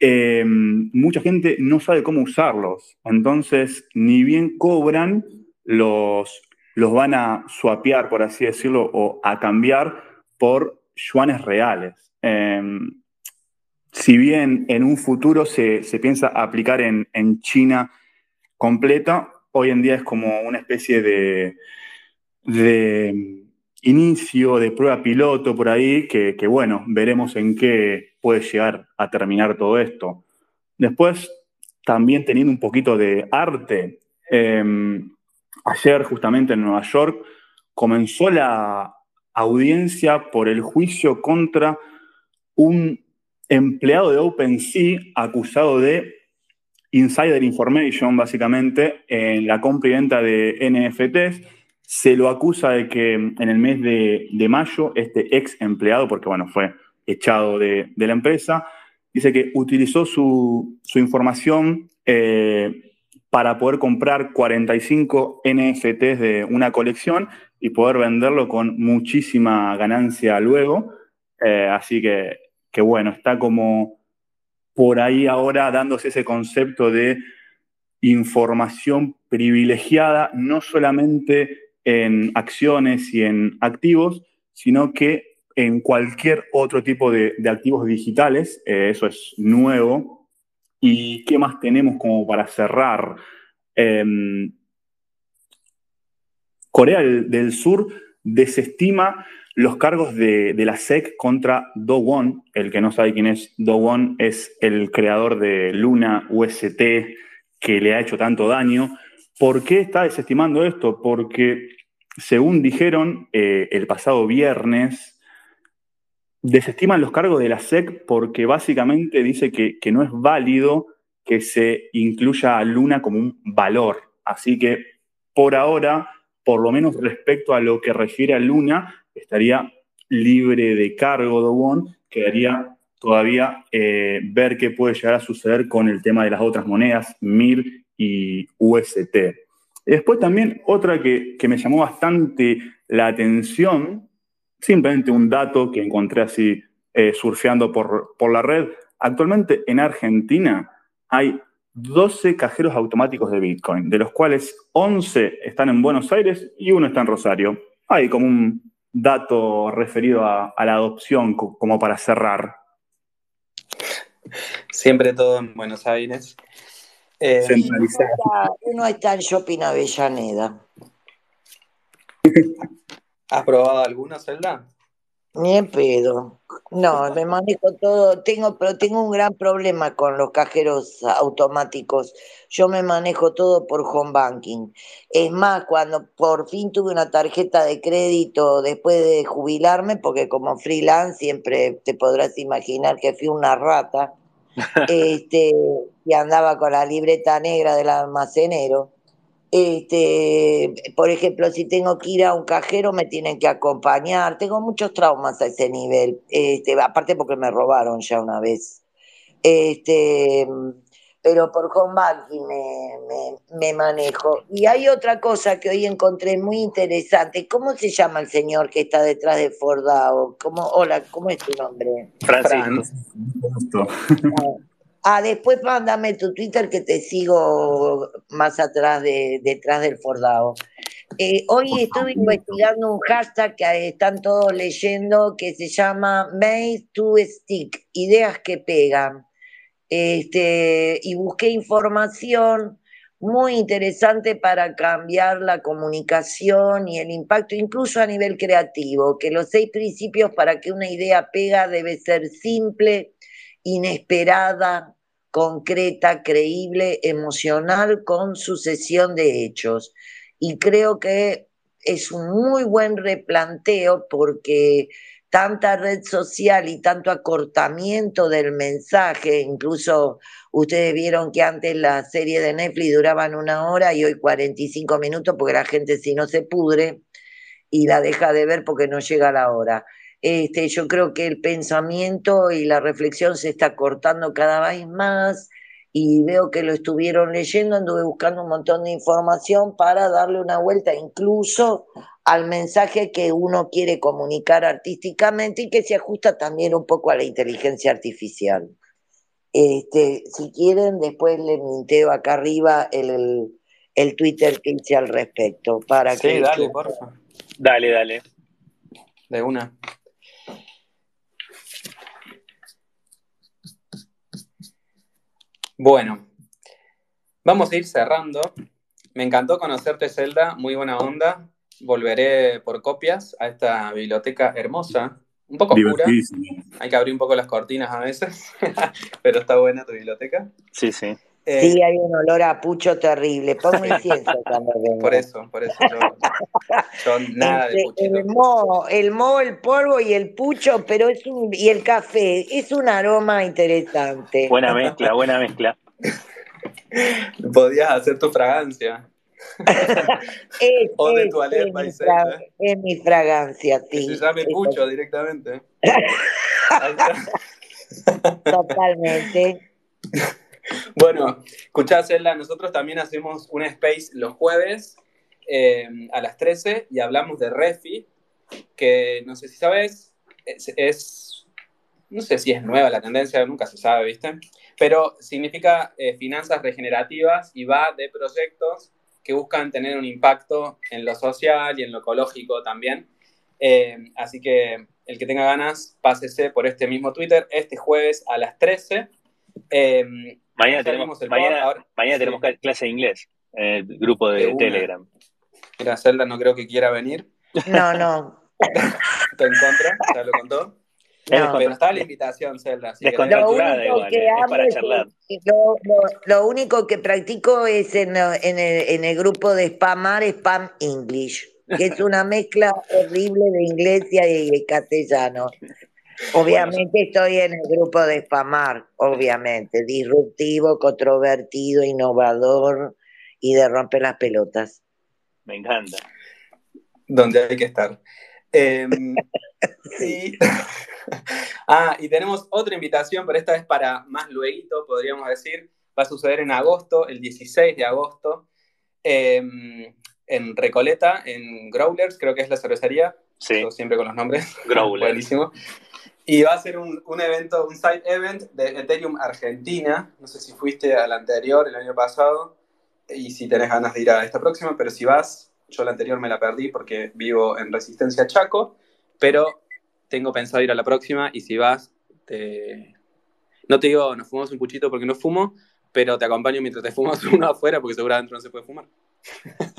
eh, mucha gente no sabe cómo usarlos. Entonces, ni bien cobran, los, los van a swapear, por así decirlo, o a cambiar por yuanes reales. Em, si bien en un futuro se, piensa aplicar en, China completa, hoy en día es como una especie de, de inicio, de prueba piloto por ahí, que, bueno, veremos en qué puede llegar a terminar todo esto. Después, también teniendo un poquito de arte, em, Ayer, justamente en Nueva York, comenzó la audiencia por el juicio contra un empleado de OpenSea acusado de insider information, básicamente, en la compra y venta de NFTs. Se lo acusa de que en el mes de, mayo, este ex empleado, porque bueno, fue echado de, la empresa, dice que utilizó su, información eh, para poder comprar 45 NFTs de una colección y poder venderlo con muchísima ganancia luego. Eh, así que, que, bueno, está como por ahí ahora dándose ese concepto de información privilegiada, no solamente en acciones y en activos, sino que en cualquier otro tipo de, activos digitales. Eh, eso es nuevo ¿Y qué más tenemos como para cerrar? Em, Corea del, Sur desestima los cargos de, la SEC contra Do Won. El que no sabe quién es Do Won es el creador de Luna UST que le ha hecho tanto daño. ¿Por qué está desestimando esto? Porque, según dijeron eh, el pasado viernes, desestiman los cargos de la SEC porque básicamente dice que, no es válido que se incluya a Luna como un valor. Así que por ahora, por lo menos respecto a lo que refiere a Luna, estaría libre de cargo Dowon, quedaría todavía eh, ver qué puede llegar a suceder con el tema de las otras monedas, MIR y UST. Después también otra que, que me llamó bastante la atención simplemente un dato que encontré así eh, surfeando por, por la red. Actualmente en Argentina hay 12 cajeros automáticos de Bitcoin, de los cuales 11 están en Buenos Aires y uno está en Rosario. Hay como un dato referido a, la adopción, como para cerrar. Siempre todo en Buenos Aires. Eh, uno está en Shopping Avellaneda. ¿Has probado alguna, Zelda? Ni en pedo. No, me manejo todo. Tengo, pero tengo un gran problema con los cajeros automáticos. Yo me manejo todo por home banking. Es más, cuando por fin tuve una tarjeta de crédito después de jubilarme, porque como freelance siempre te podrás imaginar que fui una rata, este, y andaba con la libreta negra del almacenero. Este, por ejemplo, si tengo que ir a un cajero, me tienen que acompañar. Tengo muchos traumas a ese nivel. Este, aparte porque me robaron ya una vez. Este, pero por home me, me, manejo. Y hay otra cosa que hoy encontré muy interesante. ¿Cómo se llama el señor que está detrás de Fordao? ¿Cómo, hola, ¿cómo es tu nombre? Francisco. Ah, después mándame tu Twitter que te sigo más atrás de, detrás del Fordao. Eh, hoy estuve investigando un hashtag que están todos leyendo que se llama Made to Stick, ideas que pegan. Este, y busqué información muy interesante para cambiar la comunicación y el impacto, incluso a nivel creativo, que los seis principios para que una idea pega debe ser simple, inesperada, concreta, creíble, emocional, con sucesión de hechos. Y creo que es un muy buen replanteo porque tanta red social y tanto acortamiento del mensaje, incluso ustedes vieron que antes la serie de Netflix duraban una hora y hoy 45 minutos porque la gente si no se pudre y la deja de ver porque no llega la hora. Este, yo creo que el pensamiento y la reflexión se está cortando cada vez más y veo que lo estuvieron leyendo, anduve buscando un montón de información para darle una vuelta incluso al mensaje que uno quiere comunicar artísticamente y que se ajusta también un poco a la inteligencia artificial. Este, si quieren, después le minteo acá arriba el, el, Twitter que hice al respecto. Para sí, dale, porfa. Dale, dale. De una. Bueno, vamos a ir cerrando. Me encantó conocerte, Zelda. Muy buena onda volveré por copias a esta biblioteca hermosa, un poco oscura. Hay que abrir un poco las cortinas a veces, pero está buena tu biblioteca. Sí, sí. Eh, sí, hay un olor a pucho terrible. Pongo incienso cuando vengo. Por eso, por eso yo, nada de pucho. El moho, el moho, el polvo y el pucho, pero es un, y el café, es un aroma interesante. Buena mezcla, buena mezcla. Podías hacer tu fragancia. o de tu es, mi es mi fragancia, sí. Se llame Pucho directamente. Totalmente. Bueno, escuchá, Zelda, nosotros también hacemos un space los jueves eh, a las 13 y hablamos de Refi, que no sé si sabes, es, no sé si es nueva la tendencia, nunca se sabe, ¿viste? Pero significa eh, finanzas regenerativas y va de proyectos que buscan tener un impacto en lo social y en lo ecológico también. Eh, así que el que tenga ganas, pásese por este mismo Twitter este jueves a las 13. Eh, mañana tenemos, mañana, tenemos clase de inglés en el grupo de, Telegram. Mira, Zelda no creo que quiera venir. No, no. Está en contra, ya lo contó. No, pero está la invitación, Zelda. lo único que Lo, único que practico es en, el, grupo de Spamar, Spam English, que es una mezcla horrible de inglés y castellano. Obviamente estoy en el grupo de Spamar, obviamente, disruptivo, controvertido, innovador y de romper las pelotas. Me encanta. Donde hay que estar. Em, sí. ah, y tenemos otra invitación, pero esta vez para más luego, podríamos decir. Va a suceder en agosto, el 16 de agosto, em, en Recoleta, en Growlers, creo que es la cervecería. Sí. siempre con los nombres. Growlers. Buenísimo. Y va a ser un, un, evento, un side event de Ethereum Argentina. No sé si fuiste al anterior, el año pasado, y si tenés ganas de ir a esta próxima, pero si vas, yo la anterior me la perdí porque vivo en Resistencia Chaco, pero tengo pensado ir a la próxima y si vas, no te digo, nos fumamos un puchito porque no fumo, pero te acompaño mientras te fumas uno afuera porque seguramente no se puede fumar.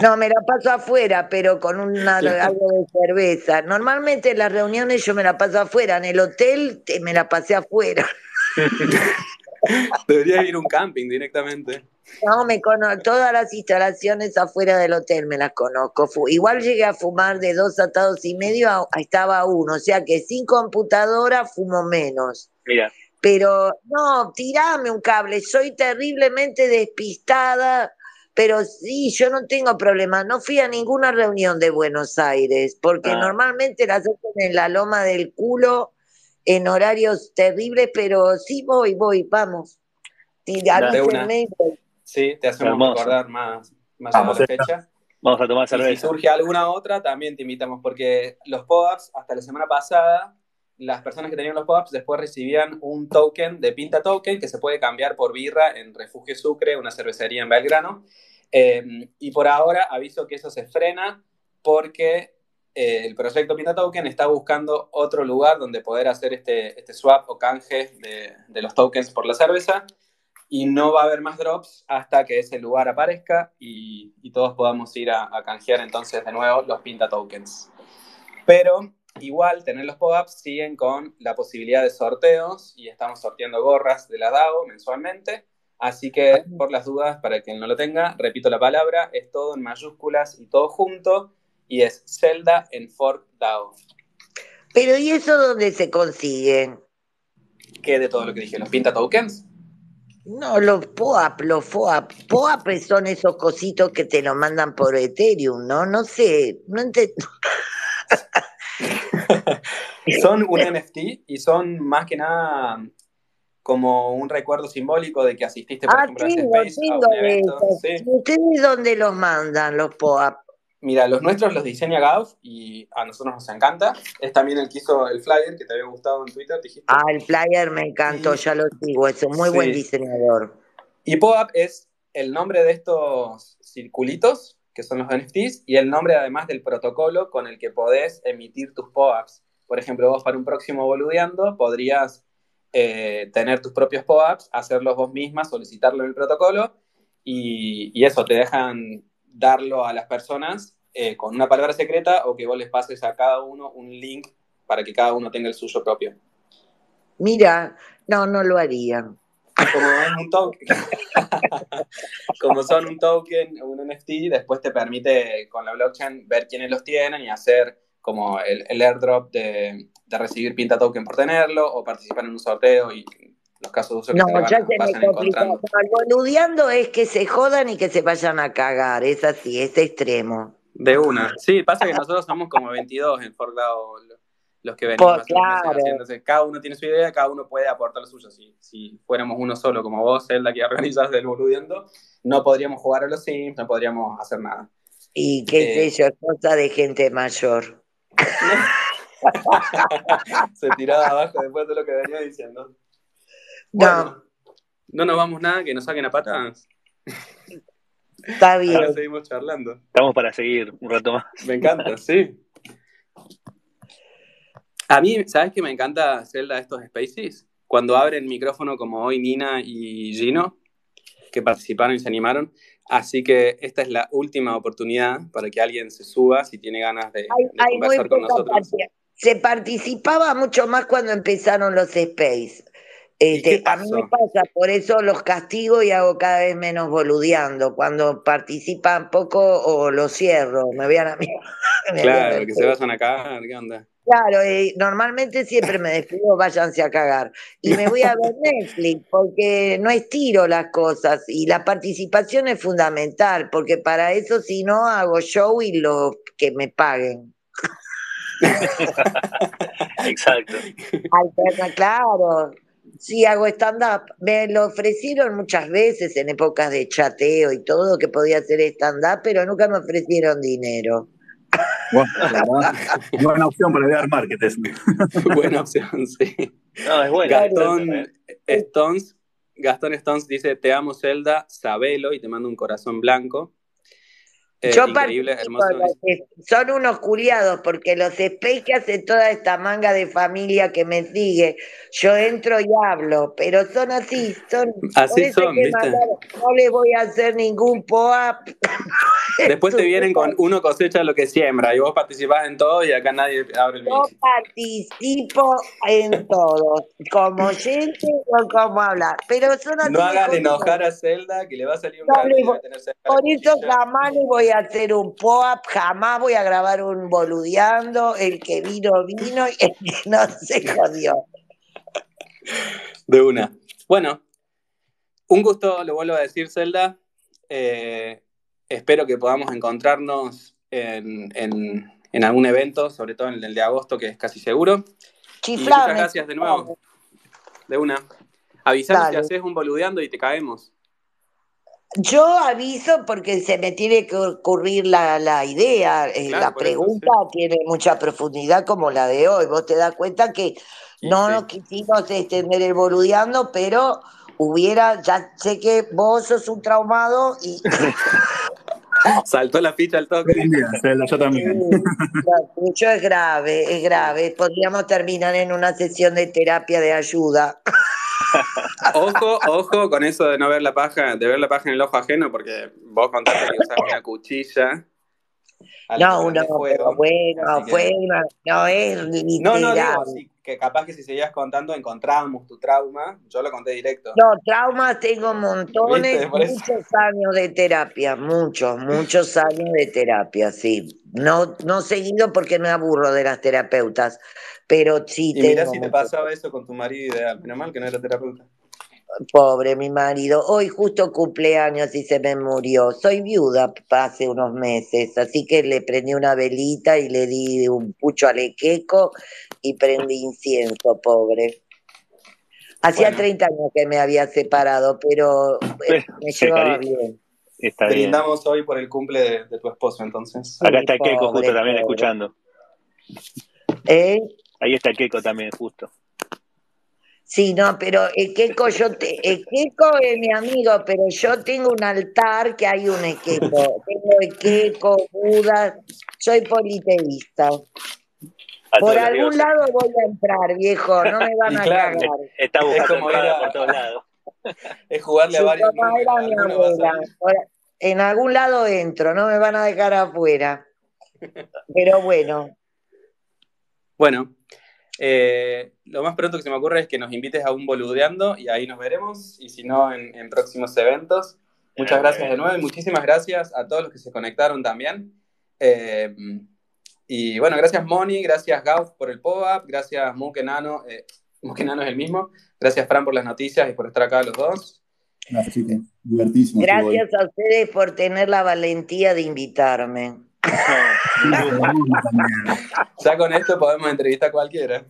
No, me la paso afuera, pero con una, algo de cerveza. Normalmente en las reuniones yo me la paso afuera, en el hotel me la pasé afuera. Debería ir a un camping directamente. No, me conozco, todas las instalaciones afuera del hotel me las conozco. Igual llegué a fumar de dos atados y medio, a, estaba uno, o sea que sin computadora fumo menos. Mira. Pero no, tirame un cable, soy terriblemente despistada, pero sí, yo no tengo problema. No fui a ninguna reunión de Buenos Aires, porque ah. normalmente las hacen en la loma del culo en horarios terribles, pero sí voy, voy, vamos. Sí, te hacemos recordar más, más a la fecha. Vamos a tomar cerveza. Y si surge alguna otra, también te invitamos, porque los pop-ups, hasta la semana pasada, las personas que tenían los pop-ups después recibían un token de Pinta Token que se puede cambiar por birra en Refugio Sucre, una cervecería en Belgrano. Em, y por ahora aviso que eso se frena porque eh, el proyecto Pinta Token está buscando otro lugar donde poder hacer este, este swap o canje de, de, los tokens por la cerveza y no va a haber más drops hasta que ese lugar aparezca y, y todos podamos ir a, a, canjear entonces de nuevo los Pinta Tokens. Pero igual tener los pop-ups siguen con la posibilidad de sorteos y estamos sorteando gorras de la DAO mensualmente. Así que por las dudas, para quien no lo tenga, repito la palabra, es todo en mayúsculas y todo junto y es Zelda en Fork DAO. Pero ¿y eso dónde se consigue? ¿Qué de todo lo que dije? ¿Los pinta tokens? No, los POAP, los FOAP. POAP son esos cositos que te lo mandan por Ethereum, ¿no? No sé, no entiendo. son un NFT y son más que nada como un recuerdo simbólico de que asististe, por ah, ejemplo, a Space, a un evento. Sí. ¿Ustedes dónde los mandan, los POAP? Mira, los nuestros los diseña Gauf y a nosotros nos encanta. Es también el que hizo el flyer que te había gustado en Twitter, dijiste. Ah, el flyer me encantó, y... ya lo sigo, es un muy sí. buen diseñador. Y POAP es el nombre de estos circulitos, que son los NFTs, y el nombre además del protocolo con el que podés emitir tus POAPs. Por ejemplo, vos para un próximo boludeando podrías eh, tener tus propios POAPs, hacerlos vos mismas, solicitarlo en el protocolo, y, y eso te dejan darlo a las personas eh, con una palabra secreta o que vos les pases a cada uno un link para que cada uno tenga el suyo propio. Mira, no, no lo harían. Como es un token, como son un token, un NFT, después te permite con la blockchain ver quiénes los tienen y hacer como el, el airdrop de, de, recibir pinta token por tenerlo o participar en un sorteo y los casos de uso que no, se, van, ya se me encontrando. Boludeando es que se jodan y que se vayan a cagar, es así, es extremo. De una. Sí, pasa que nosotros somos como 22 en Fortnite los que venimos. Pues, claro. Entonces, cada uno tiene su idea, cada uno puede aportar lo suyo. Si, si fuéramos uno solo, como vos, Zelda, que organizas del boludeando, no podríamos jugar a los Sims, no podríamos hacer nada. Y qué eh, sé yo, cosa de gente mayor. Se tiraba abajo después de lo que venía diciendo. Bueno, no. no nos vamos nada, que nos saquen a patas. Está bien. Ahora seguimos charlando. Estamos para seguir un rato más. Me encanta, sí. A mí, ¿sabes qué me encanta Zelda estos spaces? Cuando abren micrófono como hoy Nina y Gino, que participaron y se animaron. Así que esta es la última oportunidad para que alguien se suba si tiene ganas de, hay, de hay conversar con nosotros. Se participaba mucho más cuando empezaron los space. Este, a mí me pasa, por eso los castigo y hago cada vez menos boludeando. Cuando participan poco o lo cierro, me vean a mí. Claro, que se vayan a cagar, ¿qué onda? Claro, eh, normalmente siempre me despido, váyanse a cagar. Y me voy a ver Netflix, porque no estiro las cosas. Y la participación es fundamental, porque para eso si no hago show y lo que me paguen. Exacto. Alterna, claro. Sí, hago stand-up. Me lo ofrecieron muchas veces en épocas de chateo y todo, que podía hacer stand-up, pero nunca me ofrecieron dinero. Bueno, buena opción para idear marketing. buena opción, sí. No, es bueno. Gastón Stones, Gastón Stones dice, te amo Zelda, sabelo, y te mando un corazón blanco. Eh, Yo increíble, hermoso. Son unos culiados, porque los que hace toda esta manga de familia que me sigue, yo entro y hablo, pero son así, son así son, no les voy a hacer ningún POAP. Después te vienen con uno cosecha lo que siembra, y vos participás en todo y acá nadie abre el Yo participo en todo, como gente o como hablar, pero son así. No hagan enojar a Zelda, que le va a salir un no, voy, Por eso jamás le voy a hacer un pop, jamás voy a grabar un boludeando, el que vino, vino, y el que no se jodió. De una. Bueno, un gusto, lo vuelvo a decir, Zelda. Eh, espero que podamos encontrarnos en, en, en, algún evento, sobre todo en el de agosto, que es casi seguro. Chiflame, muchas gracias de nuevo. De una. Avisamos si haces un boludeando y te caemos. Yo aviso porque se me tiene que ocurrir la, la idea. Eh, Claro, la eso, pregunta tiene mucha profundidad como la de hoy. Vos te das cuenta que no sí. nos quisimos extender el boludeando, pero hubiera, ya sé que vos sos un traumado y... Saltó la ficha al toque. Yo también. Mucho es grave, es grave. Podríamos terminar en una sesión de terapia de ayuda. Ojo, ojo con eso de no ver la paja, de ver la paja en el ojo ajeno, porque vos contaste que usas una cuchilla. No, no, pero bueno, fue una, no es literal. No, no, digo, sí, que capaz que si seguías contando encontramos tu trauma, yo lo conté directo. No, traumas tengo montones, muchos años de terapia, muchos, muchos años de terapia, sí. No, no seguido porque me aburro de las terapeutas, pero sí y mira si te pasaba eso con tu marido ideal, menos mal que no era terapeuta. Pobre mi marido, hoy justo cumpleaños y se me murió. Soy viuda hace unos meses, así que le prendí una velita y le di un pucho alequeco y prendí incienso, pobre. Hacía 30 años que me había separado, pero eh, me llevaba bien. Está Brindamos hoy por el cumple de, tu esposo, entonces. Acá está Keiko justo también escuchando. ¿Eh? Ahí está Keiko también justo. Sí, no, pero Ekeko, yo te, Ekeko es mi amigo, pero yo tengo un altar que hay un Ekeko. Tengo Ekeko, Buda, soy politeísta. Por algún lado voy a entrar, viejo, no me van a cagar. Está buscando por todos lados. Es jugarle a varios. En algún lado entro, no me van a dejar afuera. Pero bueno. Bueno, eh, lo más pronto que se me ocurre es que nos invites a un boludeando y ahí nos veremos, y si no, en, próximos eventos. Muchas gracias de nuevo y muchísimas gracias a todos los que se conectaron también. Eh, y bueno, gracias Moni, gracias Gauf por el pop-up, gracias Mukenano, eh, Mukenano es el mismo, gracias Fran por las noticias y por estar acá los dos. Gracias, divertísimo. Gracias a ustedes por tener la valentía de invitarme. Ya con esto podemos entrevistar a cualquiera.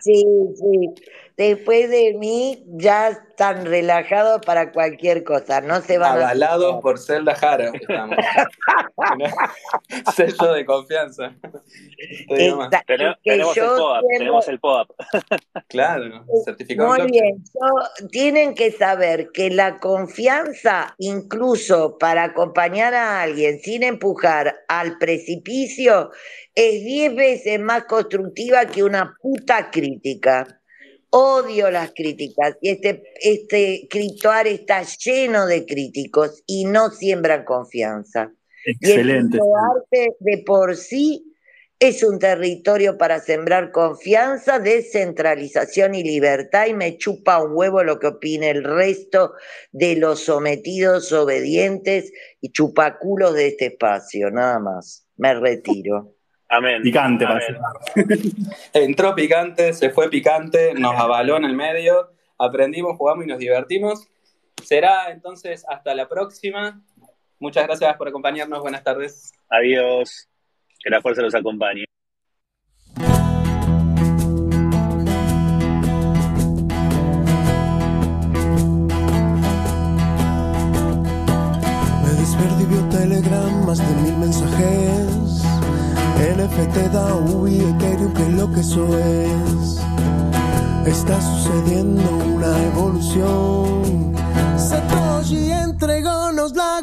Sí, sí. Después de mí ya están relajados para cualquier cosa. No se van Avalados por Zelda Jara. Estamos. Sello de confianza. tenemos, el POAP, claro, certificado. Muy bien. tienen que saber que la confianza, incluso para acompañar a alguien sin empujar al precipicio, es diez veces más constructiva que una puta crítica. Odio las críticas y este, este criptoar está lleno de críticos y no siembran confianza. Excelente. Y el arte de por sí es un territorio para sembrar confianza, descentralización y libertad y me chupa un huevo lo que opine el resto de los sometidos, obedientes y chupaculos de este espacio, nada más. Me retiro. Amén. Picante, Entró picante, se fue picante, nos avaló en el medio, aprendimos, jugamos y nos divertimos. Será entonces hasta la próxima. Muchas gracias por acompañarnos. Buenas tardes. Adiós. Que la fuerza los acompañe. Me desperdió vio Telegram, más de mil mensajes. NFT, DAO y Ethereum, que lo que eso es. Está sucediendo una evolución. Satoshi entregónos la